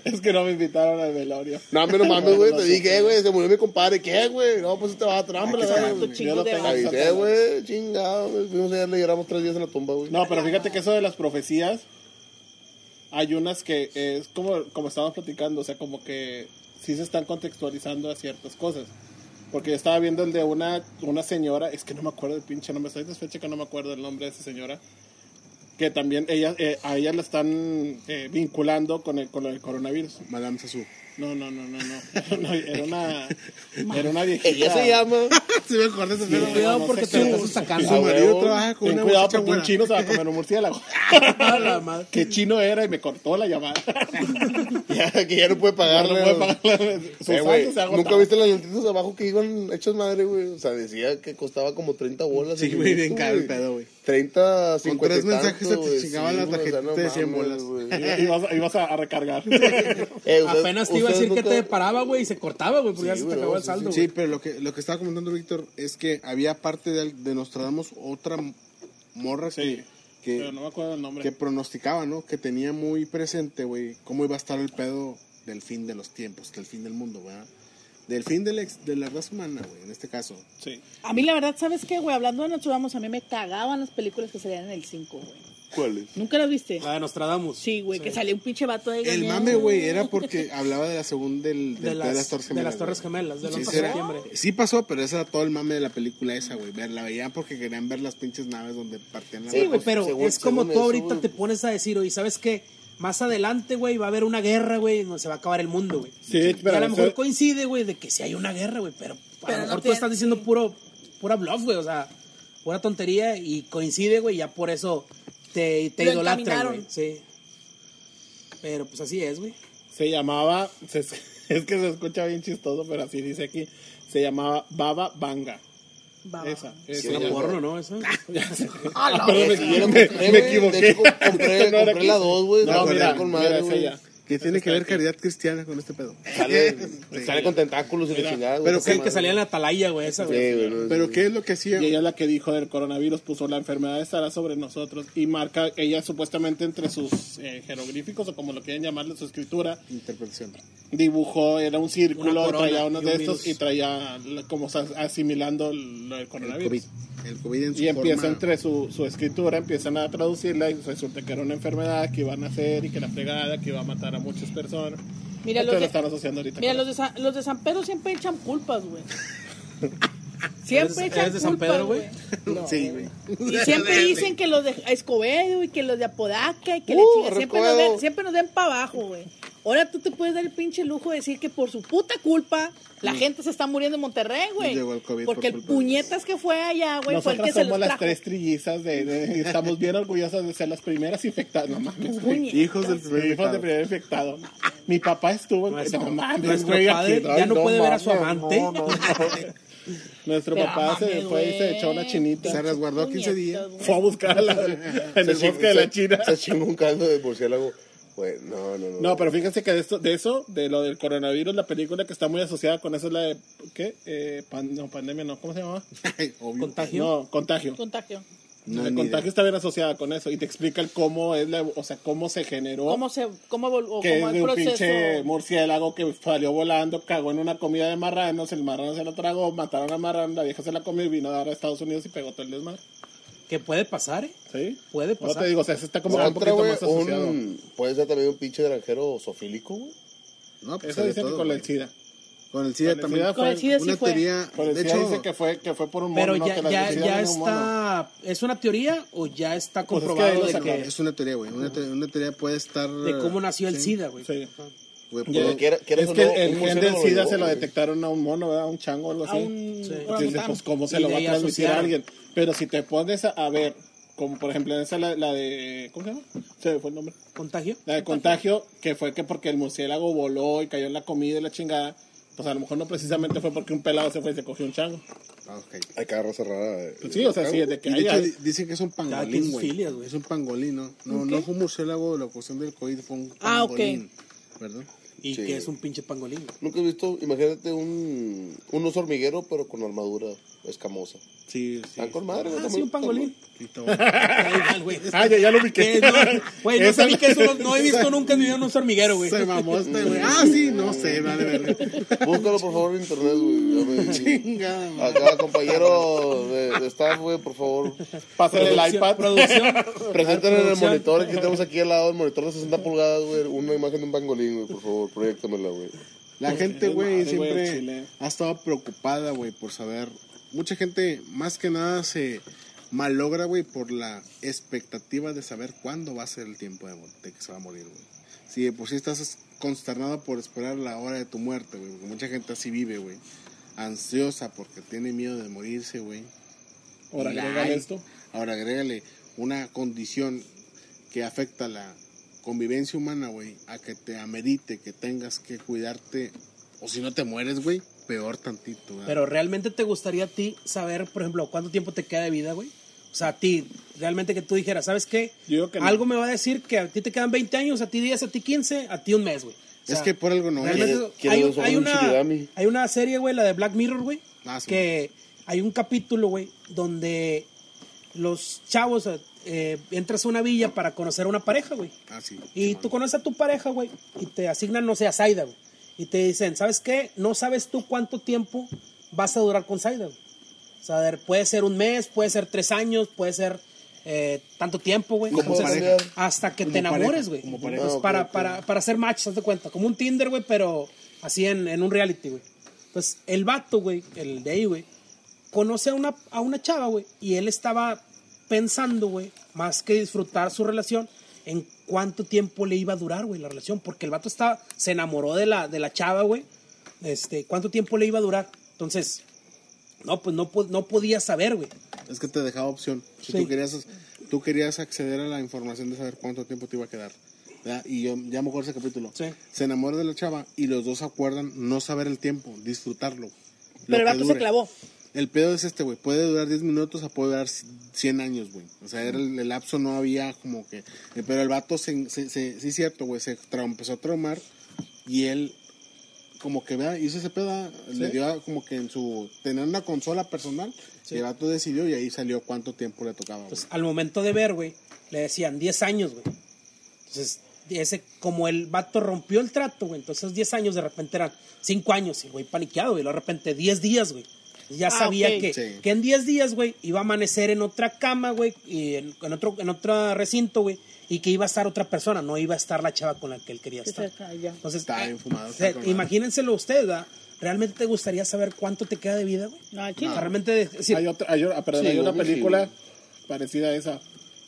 Es que no me invitaron al velorio. No, hombre, [laughs] no mames, güey. Te dije, güey, se murió mi compadre. ¿Qué, güey? No, pues este va a trampa, güey. chingo lo tengo. güey, chingado, güey. Fuimos allá, le lloramos tres días en la tumba, güey. No, pero fíjate que eso de las profecías, hay unas que es como, como estábamos platicando, o sea, como que sí se están contextualizando a ciertas cosas. Porque yo estaba viendo el de una, una señora, es que no me acuerdo del pinche nombre, estoy desfecha que no me acuerdo el nombre de esa señora, que también ella, eh, a ella la están eh, vinculando con el, con el coronavirus. Madame Sassou. No, no, no, no, no, [laughs] no, era una, era una viejita. Ella se llama. [laughs] Sí, me acuerdo de ese güey. Cuidado no porque te lo estás sacando. Su marido trabaja con Ten una cuidado porque un chino se va a comer un murciélago. [laughs] A la madre. ¿Qué chino era? Y me cortó la llamada. Ya, que ya no puede No pagarle. puede pagar Eh, ¿Nunca viste las noticias abajo que iban hechas madre, güey? O sea, decía que costaba como 30 bolas. Sí, güey, bien caro el pedo, güey. 30, 50 tres y mensajes tanto, se te güey. chingaba la tarjetita de 100 mames, bolas. güey. [laughs] Y- Ibas, ibas a, a recargar. [laughs] Eh, ustedes- Apenas te iba a decir ustedes que te nunca- paraba, güey, y se cortaba, güey, porque ya Sí, se te acabó no, el sí, saldo, Sí, pero lo que, lo que estaba comentando Víctor es que había parte de, de Nostradamus otra morra Sí. que, que, Pero no me acuerdo el nombre. que pronosticaba, ¿no? Que tenía muy presente, güey, cómo iba a estar el pedo del fin de los tiempos, del fin del mundo, ¿verdad? Del fin del ex- de la raza humana, güey, en este caso. Sí. A mí la verdad, ¿sabes qué, güey? Hablando de Nostradamus, a mí me cagaban las películas que salían en el 5, güey. ¿Cuál es? ¿Nunca las viste? La de Nostradamus. Sí, güey, que salía un pinche vato de El mame, güey, era [laughs] porque hablaba de la segunda del, del De las, Torres de las. Torres Gemelas, del Sí, 11 sí de septiembre. sí pasó, pero ese era todo el mame de la película esa, güey. La veían porque querían ver las pinches naves donde partían la Sí, güey, pero según- es como tú eso, ahorita güey. te pones a decir, oye, ¿sabes qué? Más adelante, güey, va a haber una guerra, güey, donde se va a acabar el mundo, güey. Sí, y pero a lo mejor coincide, güey, de que sí hay una guerra, güey, pero a Pero lo no mejor tú estás diciendo puro, pura bluff, güey, o sea, pura tontería y coincide, güey, ya por eso te, te Lo idolatran, güey. Sí. Pero pues así es, güey. Se llamaba, se- [laughs] es que se escucha bien chistoso, pero así dice aquí. Se llamaba Baba Banga. Baba. Esa. Era porno, ¿no? Esa. [laughs] Ah, perdón, me, equivoqué. [laughs] Compré, la aquí. 2, güey. No, mira, con madre. Que tiene que ver caridad cristiana con este pedo. Sale, [laughs] Sí. sale con tentáculos y la chingada, güey. pero el que madre. salía en la atalaya, güey, esa, güey. Sí, güey, no, Pero sí. ¿qué es lo que hacía? Y ella es la que dijo del coronavirus, puso la enfermedad estará sobre nosotros y marca ella supuestamente entre sus eh, jeroglíficos o como lo quieren llamarle su escritura, Interpretación. dibujó, era un círculo, Una traía uno de un estos virus. y traía como asimilando lo del El coronavirus. COVID. El COVID en su Y empieza forma- entre su, su escritura, empiezan a traducirla y resulta que era una enfermedad que iba a nacer y que la fregada, que iba a matar a muchas personas. Mira, los lo de, están asociando ahorita. mira con los, de San, los de San Pedro siempre echan culpas, güey. [laughs] Siempre ¿Eres- echan eres de San culpas, Pedro, güey? Sí, güey. [laughs] Y siempre dicen que los de Escobedo y que los de Apodaca y que la Uh, chinga, siempre, nos den, siempre nos den para abajo, güey. Ahora tú te puedes dar el pinche lujo de decir que por su puta culpa la gente se está muriendo en Monterrey, güey. Llegó el COVID Porque por el puñetas que fue allá, güey, fue el que Nosotras se los somos las tres trillizas de, estamos bien orgullosas de ser las primeras infectadas. No mames, güey. Puñetas. Hijos del primer Hijos infectado. primer infectado. Mi papá estuvo en Nuestro, no mames, güey, padre aquí, ya no, puede ver a su mames, amante. no, no, no. [laughs] Nuestro Pero papá se mames, fue y se echó una chinita. Se resguardó 15 días. Fue a buscarla [laughs] en el bosque de la China. Se chingó un caldo de murciélago. No, no, no. No, pero fíjense que de, esto, de eso, de lo del coronavirus, la película que está muy asociada con eso es la de, ¿qué? Eh, pan- no, pandemia, no, ¿cómo se llama? [laughs] Contagio. No, contagio. Contagio. No, el contagio idea. está bien asociada con eso y te explica el cómo es la, o sea, cómo se generó. ¿Cómo se, cómo, vol- o que cómo es el de un proceso? pinche murciélago que salió volando, cagó en una comida de marranos, el marrano se lo tragó, mataron a marrano, la vieja se la comió y vino a dar a Estados Unidos y pegó todo el desmadre. Que puede pasar, ¿eh? ¿Sí? Puede No pasar. te digo, o sea, eso está como que un poquito güey, más asociado. un... Puede ser también un pinche granjero sofílico, güey. No, pues Eso que todo, con el SIDA. Con el SIDA Con el también. Con el SIDA sí Una fue. teoría. Con el De SIDA hecho, dice que fue, que fue por un mono, Pero ¿no? ya, que la ya, ya está. ¿Es una teoría o ya está Pues es que comprobado de, que, es una teoría, güey. Una, te- una teoría puede estar. de cómo nació el. SIDA, güey? Sí. Puedo- quiera- quieras es que no, el un gen del SIDA se lo detectaron a un mono, ¿verdad? A un chango o algo A así. un Sí. Entonces, pues, ¿cómo se Y lo va a transmitir a alguien? Pero si te pones a, a ver, como por ejemplo en esa la, la de. ¿Cómo se llama? Se me fue el nombre. ¿Contagio? La de contagio, que fue que porque el murciélago voló y cayó en la comida y la chingada. Pues a lo mejor no precisamente fue porque un pelado se fue y se cogió un chango. Ah, ok. Hay cada raza rara. eh. Pues sí, o sea, sí, de que de hay. hecho, dicen que es un pangolín, güey. Es un pangolín, ¿no? No, no fue un murciélago, la cuestión del COVID fue un Ah, ok. ¿Verdad? Y Sí. que es un pinche pangolín. Nunca he visto, imagínate un, un oso hormiguero, pero con armadura escamosa. Sí, sí. Están con madre, güey. [laughs] Ah, sí, un pangolín. Ah, ya, ya lo ubiqué. Que no, Güey, no [laughs] Esa sé ni la- qué es un- no he visto [laughs] nunca en mi vida un oso hormiguero, güey. Se mamó este, güey. Ah, sí, no sé, vale, verga. Búscalo, por favor, en internet, güey. Chingada. Acá, compañero de, de staff, güey, por favor. Pásale el iPad. Producción. Presenten en el monitor que tenemos aquí al lado, el monitor de 60 pulgadas, güey. Una imagen de un pangolín, güey, por favor, proyectamela, güey. La gente, güey, siempre ha estado preocupada, güey, por saber. Mucha gente, más que nada, se malogra, güey, por la expectativa de saber cuándo va a ser el tiempo de, de que se va a morir, güey. Si de por sí estás consternado por esperar la hora de tu muerte, güey, porque mucha gente así vive, güey. Ansiosa porque tiene miedo de morirse, güey. Ahora hay. esto. Ahora agrégale una condición que afecta la convivencia humana, güey, a que te amerite que tengas que cuidarte, o si no te mueres, güey, peor tantito, ¿verdad? Pero realmente te gustaría a ti saber, por ejemplo, cuánto tiempo te queda de vida, güey. O sea, a ti, realmente que tú dijeras, ¿sabes qué? Yo digo que no. Algo me va a decir que a ti te quedan 20 años, a ti 10, a ti 15, a ti un mes, güey. O sea, es que por algo no es. realmente hay, hay una, hay una serie, güey, la de Black Mirror, güey, Ah, sí. que hay un capítulo, güey, donde los chavos eh, entras a una villa para conocer a una pareja, güey. Ah, sí. Y tú conoces a tu pareja, güey, y te asignan, no sé, a Zaida, güey. Y te dicen, ¿sabes qué? No sabes tú cuánto tiempo vas a durar con güey. O sea, a ver, puede ser un mes, puede ser tres años, puede ser eh, tanto tiempo, güey. Hasta que Como te enamores, güey. como pareja. Pues Ah, para, ok. para, para hacer match, ¿te das cuenta? Como un Tinder, güey, pero así en, en un reality, güey. Entonces, el vato, güey, el de ahí, güey, conoce a una, a una chava, güey, y él estaba pensando, güey, más que disfrutar su relación, en cuánto tiempo le iba a durar, güey, la relación, porque el vato estaba, se enamoró de la, de la chava, güey, este, cuánto tiempo le iba a durar. Entonces, no, pues no, no podía saber, güey. Es que te dejaba opción. Si Sí. tú, querías, tú querías acceder a la información de saber cuánto tiempo te iba a quedar. ¿verdad? Y yo ya me acuerdo ese capítulo. Sí. Se enamora de la chava y los dos acuerdan no saber el tiempo, disfrutarlo. lo Pero el vato se clavó. El pedo es este, güey. Puede durar 10 minutos a puede durar 100 años, güey. O sea, era el, el lapso no había como que... eh, Pero el vato, se, se, se- sí, cierto, güey. Se trau- empezó a traumar y él, como que, vea, hizo ese pedo. ah, Le dio a- como que en su... Tener una consola personal. Y el vato decidió y ahí salió cuánto tiempo le tocaba. güey. Entonces, al momento de ver, güey, le decían 10 años, güey. Entonces, ese, como el vato rompió el trato, güey, entonces 10 años de repente eran 5 años, y güey paniqueado, güey, de repente 10 días, güey. Ya Ah, sabía que, Sí. que en 10 días, güey, iba a amanecer en otra cama, güey, y en, en otro, en otro recinto, güey, y que iba a estar otra persona, no iba a estar la chava con la que él quería estar. ah. Entonces, Está bien fumado, está imagínenselo ustedes, ¿verdad? ¿Realmente te gustaría saber cuánto te queda de vida, güey? No, al O chile. sea, realmente, es decir, Hay otra, hay, ah, perdón, Sí, hay una sí, película parecida a esa.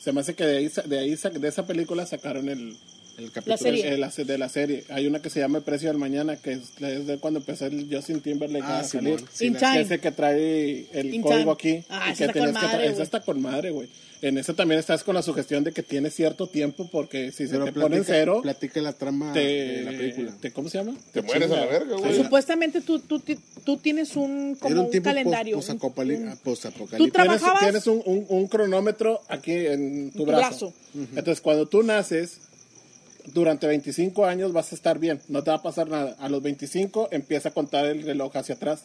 Se me hace que de ahí, sa- de ahí de esa película sacaron el, el capítulo. serie. el- la- de la serie. Hay una que se llama El precio del mañana, que es, es de cuando empezó el Justin Timberlake Ah, a salir. Simón. Sí, In la- time. Ese que trae el In código time. aquí. Ah, y esa que está tienes con que madre, esa güey. está con madre, güey. En ese también estás con la sugestión de que tienes cierto tiempo porque si se Pero te pone en platica, cero, platica la trama te, de la película. te- ¿cómo se llama? Te mueres a la verga, Pues güey. Supuestamente tú, tú, ti- tú tienes un, como un un, calendario. post- un- postapocalíptico. Tú tra- Tienes, ¿Trabajabas? tienes un, un- un cronómetro aquí en tu, tu brazo. brazo. Entonces, cuando tú naces, durante 25 años vas a estar bien, no te va a pasar nada. A los 25 empieza a contar el reloj hacia atrás.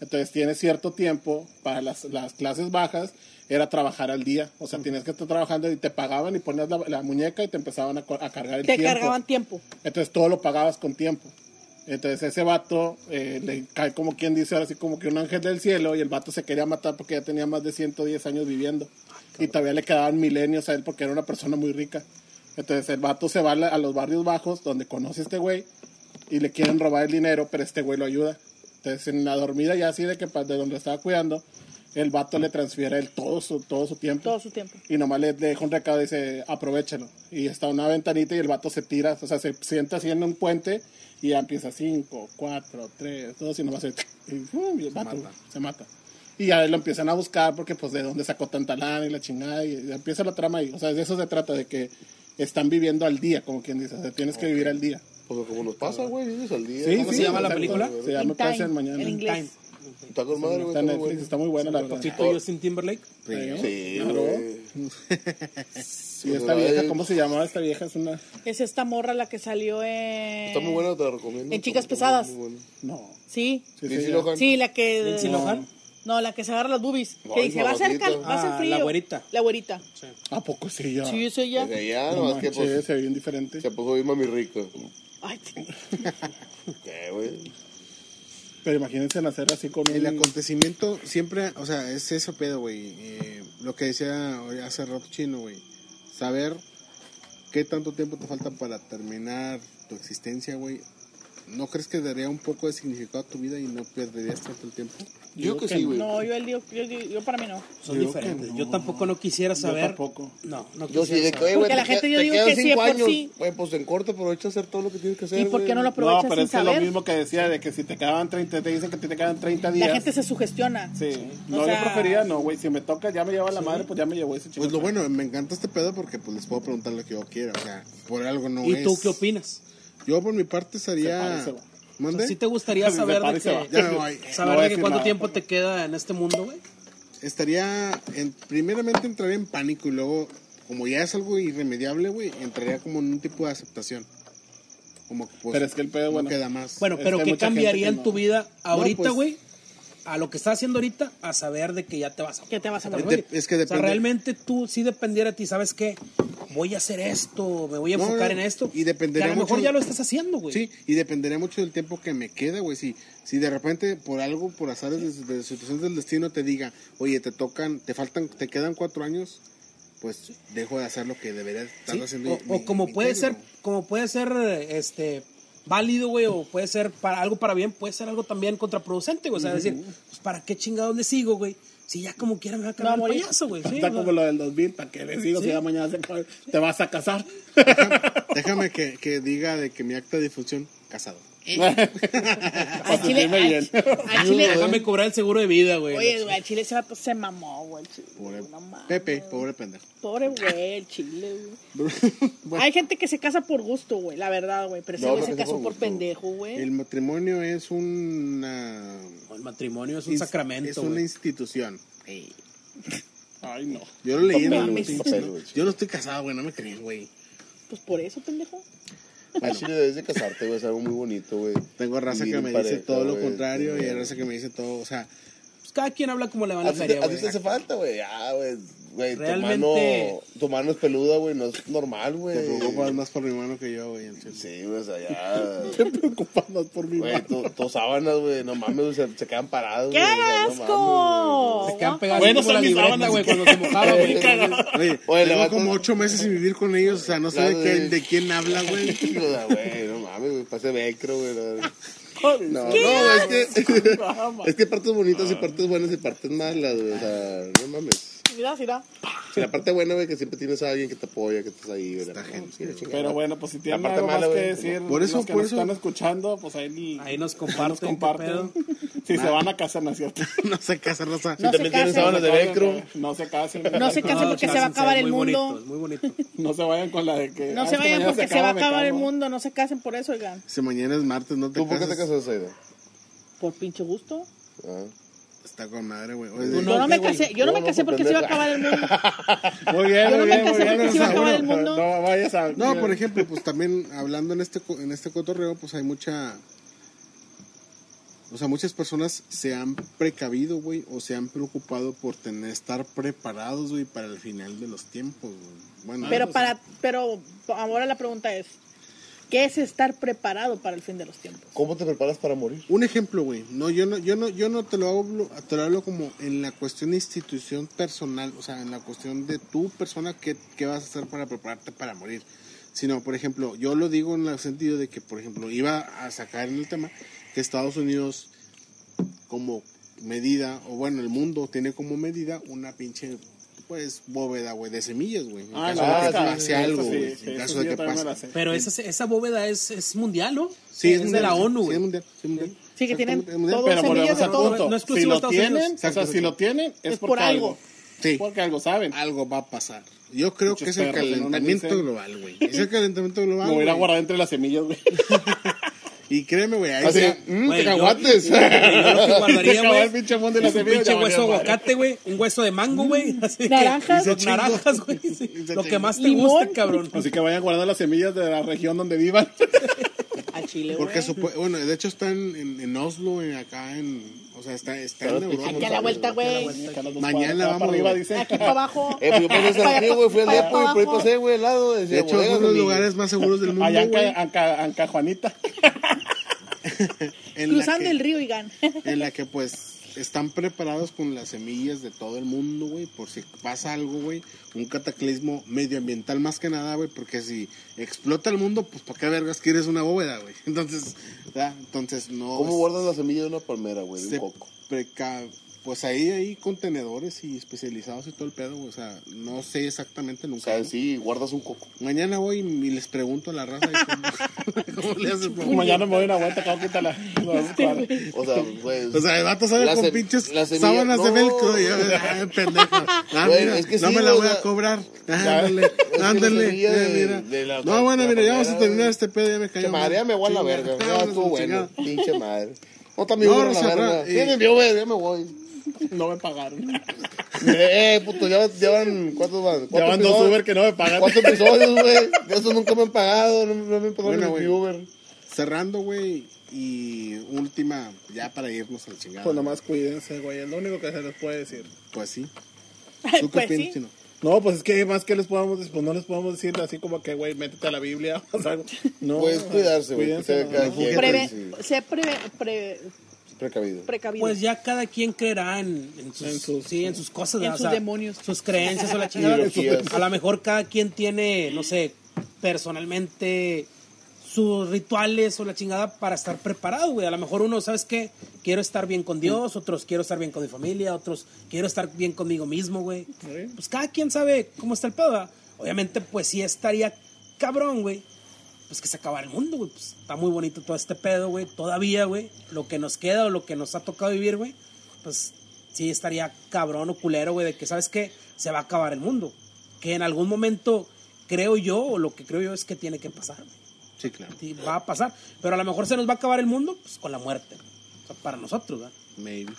Entonces, tienes cierto tiempo para las, las clases bajas, era trabajar al día. O sea, tienes que estar trabajando y te pagaban y ponías la, la muñeca y te empezaban a, a cargar el Te tiempo. cargaban tiempo. Entonces todo lo pagabas con tiempo. Entonces ese vato eh, le cae como quien dice ahora así como que un ángel del cielo y el vato se quería matar porque ya tenía más de 110 años viviendo. Y todavía le quedaban milenios a él porque era una persona muy rica. Entonces el vato se va a los barrios bajos donde conoce a este güey y le quieren robar el dinero, pero este güey lo ayuda. Entonces en la dormida ya así de que de donde estaba cuidando, el vato le transfiere el todo su, todo su tiempo. Todo su tiempo. Y nomás le, le deja un recado y dice, aprovechalo. Y está una ventanita y el vato se tira, o sea, se sienta así en un puente y ya empieza 5, 4, 3, 2 y nomás se... [laughs] Y, ¡fum! y el vato mata. se mata. Y ya lo empiezan a buscar porque pues de dónde sacó tanta lana y la chingada y empieza la trama ahí. O sea, de eso se trata, de que están viviendo al día, como quien dice. O sea, tienes que vivir al día. Pues como nos pasa, güey, vives al día. Sí, ¿Cómo sí, se llama la película? Se llama In Time, Mañana. en inglés. Está con madre, güey. Está Netflix, está muy buena la verdad. Papito Justin Timberlake. Sí, Claro. güey. Y esta vieja, ¿cómo se llamaba esta vieja? Es una... Es esta morra la que salió en... Está muy buena, te la recomiendo. En Chicas Pesadas. No. Sí. Sí, sí. Sí, la que... Lindsay Lohan. No, la que se agarra las boobies. Que dice, va a ser, cal- va a ser Ah, frío. la güerita. La güerita. ¿A poco sí ya? Sí, es ella. Desde allá, No nomás que pues, se ve bien diferente. se puso bien mami rico. Ay, [laughs] ¿Qué, güey? Pero imagínense nacer así con El un... acontecimiento siempre, o sea, es eso pedo, güey. Eh, lo que decía hace rato chino, güey. Saber qué tanto tiempo te falta para terminar tu existencia, güey. ¿No crees que daría un poco de significado a tu vida y no perderías tanto el tiempo? Yo Digo que que sí, güey. no, yo, el digo, yo, yo, yo para mí no. Son Digo diferentes. no. Yo tampoco no quisiera saber. tampoco. No, no Yo sí, quisiera de que, saber. oye, Porque la te gente yo digo que sí, por años. sí. Güey, pues en corto aprovecha hacer todo lo que tienes que hacer, ¿Y por qué no lo No, aprovechas pero sin es que es lo saber? mismo que decía de que si te quedaban 30, te dicen que te quedan 30 días. La gente se sugestiona. Sí. No, O sea- yo prefería, no, güey. Si me toca, ya me lleva la madre, pues ya me llevó ese chico. Pues lo bueno, me encanta este pedo porque pues les puedo preguntar lo que yo quiera, o sea, por algo no ¿Y es. tú qué opinas? Yo por mi parte sería... Se O ¿Sí te gustaría [laughs] saber de que, Ya me voy. [laughs] No saber voy de que cuánto nada. tiempo te queda en este mundo, güey? Estaría, en, primeramente entraría en pánico y luego, como ya es algo irremediable, güey, entraría como en un tipo de aceptación. Como que, pues, Pero es que el pedo, no bueno, queda más. Bueno, Es pero que ¿qué cambiaría en tu vida ahorita, pues- güey? a lo que estás haciendo ahorita, a saber de que ya te vas a Que te vas a morir. es que O sea, depende. realmente tú sí dependiera de ti, ¿sabes qué? Voy a hacer esto, me voy a enfocar no, en esto. y dependería Que a lo mejor mucho- ya lo estás haciendo, güey. Sí, y dependería mucho del tiempo que me queda, güey. Si, si de repente por algo, por azares de, de situaciones del destino te diga, oye, te tocan, te faltan, te quedan cuatro años, pues dejo de hacer lo que debería estar Sí, haciendo. O, mi- o como mi puede ser, como puede ser este válido, güey, o puede ser para algo para bien, puede ser algo también contraproducente, güey. O sea, decir, pues para qué chingados le sigo, güey. Si ya como quiera me va a acabar No, el morir. payaso, güey. Sí, Está como lo del 2000, ¿para qué les digo si ya mañana se acaba? te vas a casar? Déjame que, que diga de que mi acta de difusión, casado. [laughs] Chile, al- al chile, Déjame cobrar el seguro de vida, güey. oye, güey, al chile vato se mamó, güey. el Pobre no mames. Pepe, pobre pendejo. Pobre güey, el chile, güey. [laughs] Hay gente que se casa por gusto, güey, la verdad, güey. Pero ese No, güey no se casó por pendejo, güey. El matrimonio es una... El matrimonio es un sacramento, Es una güey. institución. Ay, no. Yo lo leí en No el mames. Papel, güey. Yo no estoy casado, güey, no me creen, güey. Pues por eso, pendejo. Al chile debes de casarte, güey, es algo muy bonito, güey. Tengo raza Vivir que me dice todo lo güey. contrario y hay raza que me dice todo, o sea, Pues cada quien habla como le va en A la feria, te- a ti güey. te hace falta, güey. Ya, güey. Güey, tu Realmente- mano, tu mano es peluda, güey, no es normal, güey. te preocupas más por mi mano que yo, güey. Sí, güey, o sea, ya. [laughs] Te preocupas más por mi Güey, mano. tu- tus sábanas, güey, no mames, güey, se, se quedan parados. ¡Qué güey, no mames, asco! Se quedan pegados Bueno, como la son mis libreta, sábanas. güey, cuando se mojaba, güey. [laughs] Oye, Oye, tengo levantas- como ocho meses sin vivir con ellos, o sea, no sé Claro, de, qué- güey. de quién habla, güey. [laughs] O sea, güey, no mames, güey, pase velcro, güey. No, no, ¿Qué no, es que, es que partes bonitas y partes buenas y partes malas, güey. O sea, no mames. Mira, mira. Si la parte buena, güey, que siempre tienes a alguien que te apoya, que estás ahí, güey. Está no, gente, sí, la chingada. Pero bueno, pues si tienen parte algo mala, más que decir, por eso- los que por nos eso- están escuchando, pues ahí, Ahí nos ahí comparten. nos. [laughs] Si se van a casar, ¿no es cierto? [laughs] no sé qué hacer, raza. No también se tienes casen. sábanas de velcro. No se casen. No se casen porque se va a acabar el mundo. muy bonito. No se vayan con la de que. No ah, se es que vayan mañana porque se va a acaba, me acabar el mundo. No se casen por eso, oigan. Si mañana es martes, no te ¿Tú por qué te casas. casas, Aida? Por pinche gusto. Ah. Está con madre, güey. Oye, Yo no, no me casé, yo no No, me no, casé por porque se iba a acabar el mundo. [laughs] Muy bien, Yo no muy me bien, casé muy bien. porque se iba a acabar el mundo. No vayas a. No, por ejemplo, pues también hablando en este en este cotorreo, pues hay mucha o sea, muchas personas se han precavido, güey, o se han preocupado por tener estar preparados, güey, para el final de los tiempos, güey. Bueno, Pero para, pero ahora la pregunta es, ¿qué es estar preparado para el fin de los tiempos? ¿Cómo te preparas para morir? Un ejemplo, güey. No, yo no, yo no, yo no te lo hablo, te lo hablo como en la cuestión de institución personal, o sea, en la cuestión de tu persona, qué, qué vas a hacer para prepararte para morir. Sino, por ejemplo, yo lo digo en el sentido de que, por ejemplo, iba a sacar en el tema que Estados Unidos, como medida, o bueno, el mundo tiene como medida una pinche, pues, bóveda, güey, de semillas, güey. En Ah, caso de que pase sí, algo, sí, güey. sí, En caso sí, de que pase. Pero esa, esa bóveda es, es mundial, ¿no? Sí, es, es de mundial, la ONU, Sí, güey. es mundial. sí, es mundial. Sí, que tienen todo Pero semillas volvemos de al punto. No si de lo Estados tienen, Unidos. o sea, si lo tienen, es, por algo. Sí. Porque algo saben. algo va a pasar. Yo creo Muchos que es el calentamiento global, güey. Es el calentamiento global. [laughs] Me voy a guardar entre las semillas, güey. [laughs] Y créeme, güey, ahí se- mmm, Güey, yo- cacahuates. Yo lo que [laughs] guardaría, acabó el güey. pinche y las es un pinche hueso de aguacate, güey. Un hueso de mango, güey. Así que- Naranjas. Naranjas, güey. [laughs] Lo que más te guste, cabrón. Así que vayan guardando las semillas de la región donde vivan. [laughs] A Chile, Porque güey. supo- bueno, de hecho está en, en, en Oslo, en acá en, o sea, está, está en Europa. Aquí a la vuelta, güey. Mañana vamos, para arriba, dice. Aquí para abajo. [laughs] Eh, pues yo pasé hasta aquí, güey, fui al depo y por ahí pasé, güey, al lado. De Decía, hecho, bodegas, son los amigo. lugares más seguros del [laughs] mundo, Allá en, güey. Ca- en, Ca- en Cajuanita. [laughs] en la Cruzando que- el río Igan. En la que, pues, están preparados con las semillas de todo el mundo, güey, por si pasa algo, güey, un cataclismo medioambiental más que nada, güey, porque si explota el mundo, pues, ¿para qué vergas quieres una bóveda, güey? [laughs] Entonces, ¿verdad? Entonces, no... ¿Cómo guardas la semilla de una palmera, güey, de un coco? preca- Pues ahí hay contenedores y especializados y todo el pedo, o sea, no sé exactamente O nunca. sea, sí, guardas un coco. Mañana voy y les pregunto a la raza cómo, [laughs] cómo le hacen. para- [laughs] Mañana me voy a una vuelta, acabo quitar la. O sea, pues... O sea, el vato sale con pinches sábanas de no. velcro. Y [laughs] ay, pendejo. Ah, Güey, mira, es que no sí, me la voy o a cobrar. ya, Ándale, ándale. semilla de- mira. de la- no, bueno, mira, ya vamos a terminar este pedo. Ya me cayó. Madre, ya me voy a la verga. Ya estuvo bueno. Pinche madre. No, también No, a la verga. me ya me voy. No me pagaron. Eh, puto, ya, ya van, ¿cuántos van? Ya ¿Cuántos van dos? Uber que no me pagan. ¿Cuántos episodios, güey? De esos nunca me han pagado, no, no me han pagado Bueno, ni Uber. Cerrando, güey. Y última, ya para irnos a la chingada. Pues nomás cuídense, güey. Es lo único que se les puede decir. Pues sí. ¿Tú [laughs] qué pues Chino? No, pues es que más que les podamos decir, pues no les podemos decir así como que, güey, métete a la Biblia. [laughs] O sea, no. Pues cuidarse, güey. No, Preve- sí, Sé preve- pre- precavido. precavido. Pues ya cada quien creerá en, en sus, En sus- sí, en sus cosas, en sus demonios. sus creencias o la [laughs] chingada. A lo mejor cada quien tiene, no sé, personalmente sus rituales o la chingada para estar preparado, güey. A lo mejor uno, ¿sabes qué? Quiero estar bien con Dios, otros quiero estar bien con mi familia, otros quiero estar bien conmigo mismo, güey. Pues cada quien sabe cómo está el pedo, ¿verdad? Obviamente, pues sí estaría cabrón, güey. Pues que se acabara el mundo, güey. Pues está muy bonito todo este pedo, güey. Todavía, güey. Lo que nos queda o lo que nos ha tocado vivir, güey. Pues sí estaría cabrón o culero, güey, de que, ¿sabes qué? Se va a acabar el mundo. Que en algún momento, creo yo, o lo que creo yo es que tiene que pasar, güey. Sí, claro. Sí, va a pasar. Pero a lo mejor se nos va a acabar el mundo, pues con la muerte. O sea, para nosotros, ¿verdad? Maybe.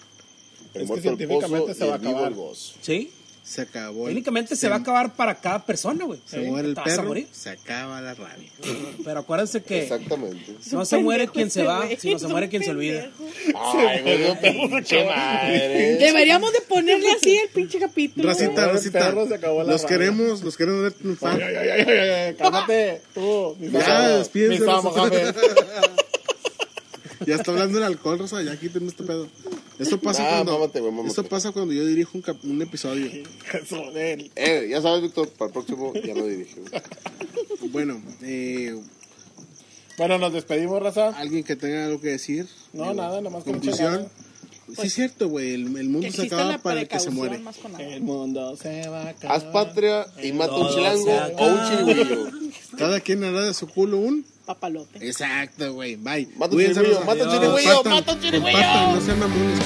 El Es que el científicamente pozo se va a acabar. el gozo. Sí. Se acabó. el- Técnicamente se va a acabar para cada persona, güey. Se muere el Te vas a perro, morir. se acaba la rabia. [laughs] Pero acuérdense que Exactamente. no se muere quien se va, sino se muere [laughs] quien se olvida. Ay, güey, madre. Deberíamos de ponerle así el pinche capítulo. Racita, racita. perro, se acabó la Los rabia. queremos, los queremos ver triunfar. Ay, ay, ay, ay, ay, ay, cálmate, tú. Mi Ya, despídense, [laughs] mi Sam Rosa. Mohamed. Ya está hablando el alcohol, Rosa, ya quítenme este pedo. Esto pasa Ah, cuando mámate, güey, mámate. esto pasa cuando yo dirijo un, cap- un episodio. Eso de él. Eh, ya sabes, Víctor, para el próximo ya lo dirige. [laughs] güey. Bueno, eh, Bueno, nos despedimos, raza. alguien que tenga algo que decir. No, Digo, nada, nomás que conclusión. Sí es cierto, güey, el, el mundo se acaba para el que se muere. El mundo se va a acabar. Haz patria y mata un chilango o un. Cada quien hará de su culo un Papalote. Exacto, güey. Bye. Mata un chirigüillo, mata un Adiós. chirigüillo, Compartan, mata un chirigüillo. compartan, no sean mamones.